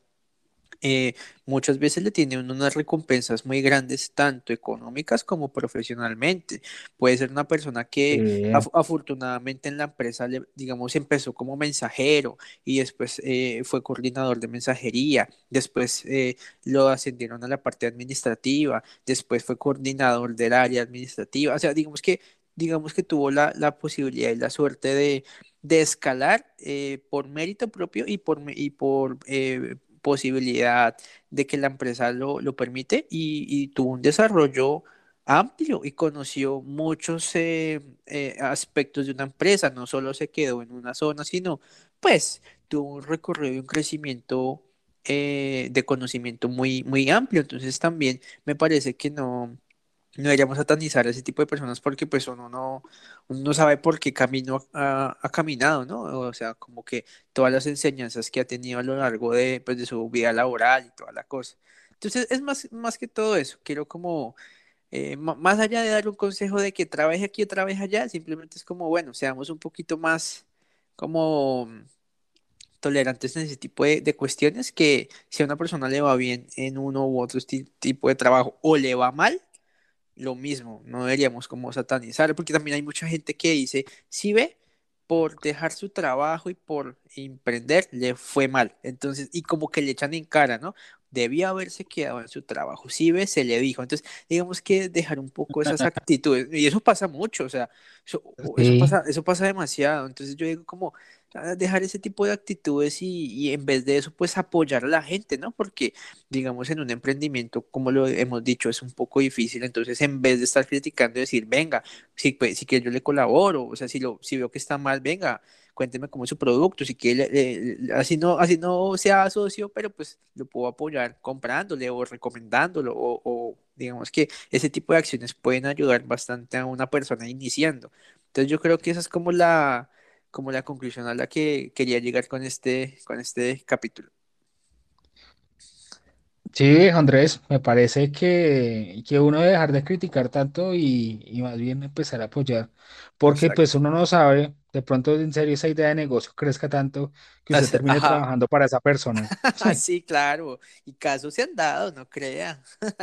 eh, muchas veces le tiene uno unas recompensas muy grandes, tanto económicas como profesionalmente. Puede ser una persona que af- afortunadamente en la empresa, le- digamos, empezó como mensajero y después eh, fue coordinador de mensajería, después eh, lo ascendieron a la parte administrativa, después fue coordinador del área administrativa. O sea, digamos que, digamos que tuvo la, la posibilidad y la suerte de, de escalar por mérito propio y por, y por posibilidad de que la empresa lo, lo permite y, y tuvo un desarrollo amplio y conoció muchos eh, eh, aspectos de una empresa, no solo se quedó en una zona, sino pues tuvo un recorrido y un crecimiento eh, de conocimiento muy, muy amplio. Entonces también me parece que no. No deberíamos satanizar a ese tipo de personas porque pues uno no, uno no sabe por qué camino ha, ha caminado, ¿no? O sea, como que todas las enseñanzas que ha tenido a lo largo de, pues, de su vida laboral y toda la cosa. Entonces es más, más que todo eso, quiero como, eh, más allá de dar un consejo de que trabaje aquí o trabaje allá, simplemente es como, bueno, seamos un poquito más como tolerantes en ese tipo de, de cuestiones, que si a una persona le va bien en uno u otro tipo de trabajo o le va mal, lo mismo, no deberíamos como satanizar, porque también hay mucha gente que dice, si ve, por dejar su trabajo y por emprender, le fue mal. Entonces, y como que le echan en cara, ¿no? Debía haberse quedado en su trabajo. Si ve, se le dijo. Entonces, digamos que dejar un poco esas actitudes, y eso pasa mucho, o sea, eso, pasa, eso pasa demasiado. Entonces, yo digo como dejar ese tipo de actitudes y, y en vez de eso, pues apoyar a la gente, ¿no? Porque digamos, en un emprendimiento, como lo hemos dicho, es un poco difícil. Entonces, en vez de estar criticando y decir, venga, si, pues, si que yo le colaboro, o sea, si, lo, si veo que está mal, venga, cuénteme cómo es su producto, si quiere, le- le- así no, así no sea socio, pero pues lo puedo apoyar comprándole o recomendándolo, o, o digamos que ese tipo de acciones pueden ayudar bastante a una persona iniciando. Entonces, yo creo que esa es como la, como la conclusión a la que quería llegar con este, con este capítulo. sí, Andrés, me parece que, que uno debe dejar de criticar tanto y, y más bien empezar a apoyar, porque pues Exacto. uno no sabe, de pronto en serio esa idea de negocio crezca tanto que usted termine Ajá, trabajando para esa persona. Sí, Sí, claro. Y casos se han dado, no crea.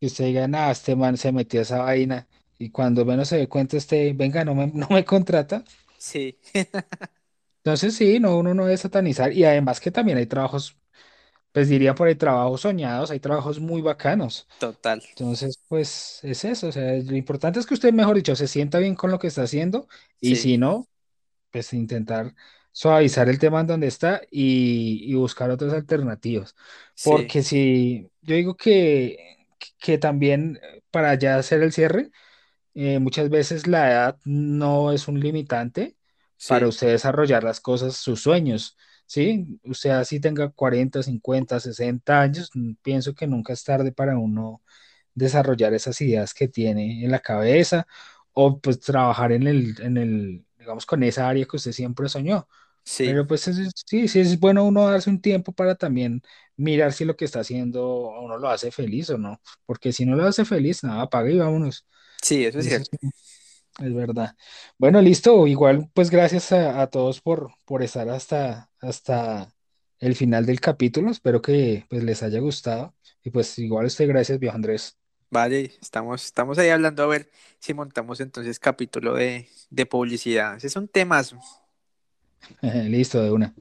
que usted diga, nada, este man se metió a esa vaina y cuando menos se dé cuenta, este, venga, no me, no me contrata. Sí, Entonces sí, no, uno no debe satanizar y además que también hay trabajos, pues diría por ahí trabajos soñados, hay trabajos muy bacanos. total. Entonces, pues es eso, o sea, lo importante es que usted, mejor dicho, se sienta bien con lo que está haciendo y Sí, si no, pues intentar suavizar el tema en donde está y, y buscar otras alternativas. sí, Porque si yo digo que, que también eh, para ya hacer el cierre, eh, muchas veces la edad no es un limitante para sí, usted desarrollar las cosas, sus sueños. ¿Sí? Usted así tenga 40 50 60 años, mm, pienso que nunca es tarde para uno desarrollar esas ideas que tiene en la cabeza o pues trabajar en el, en el, digamos, con esa área que usted siempre soñó. sí, Pero pues es- sí, sí es bueno uno darse un tiempo para también mirar si lo que está haciendo uno lo hace feliz o no, porque si no lo hace feliz, nada, apaga y vámonos. Sí, eso es Eso cierto. sí, es verdad. Bueno, listo, igual pues gracias a, a todos por, por estar hasta, hasta el final del capítulo, espero que pues les haya gustado y pues igual usted gracias, viejo Andrés. Vale, estamos, estamos ahí hablando a ver si montamos entonces capítulo de, de publicidad. Ese es un temazo. Listo, de una.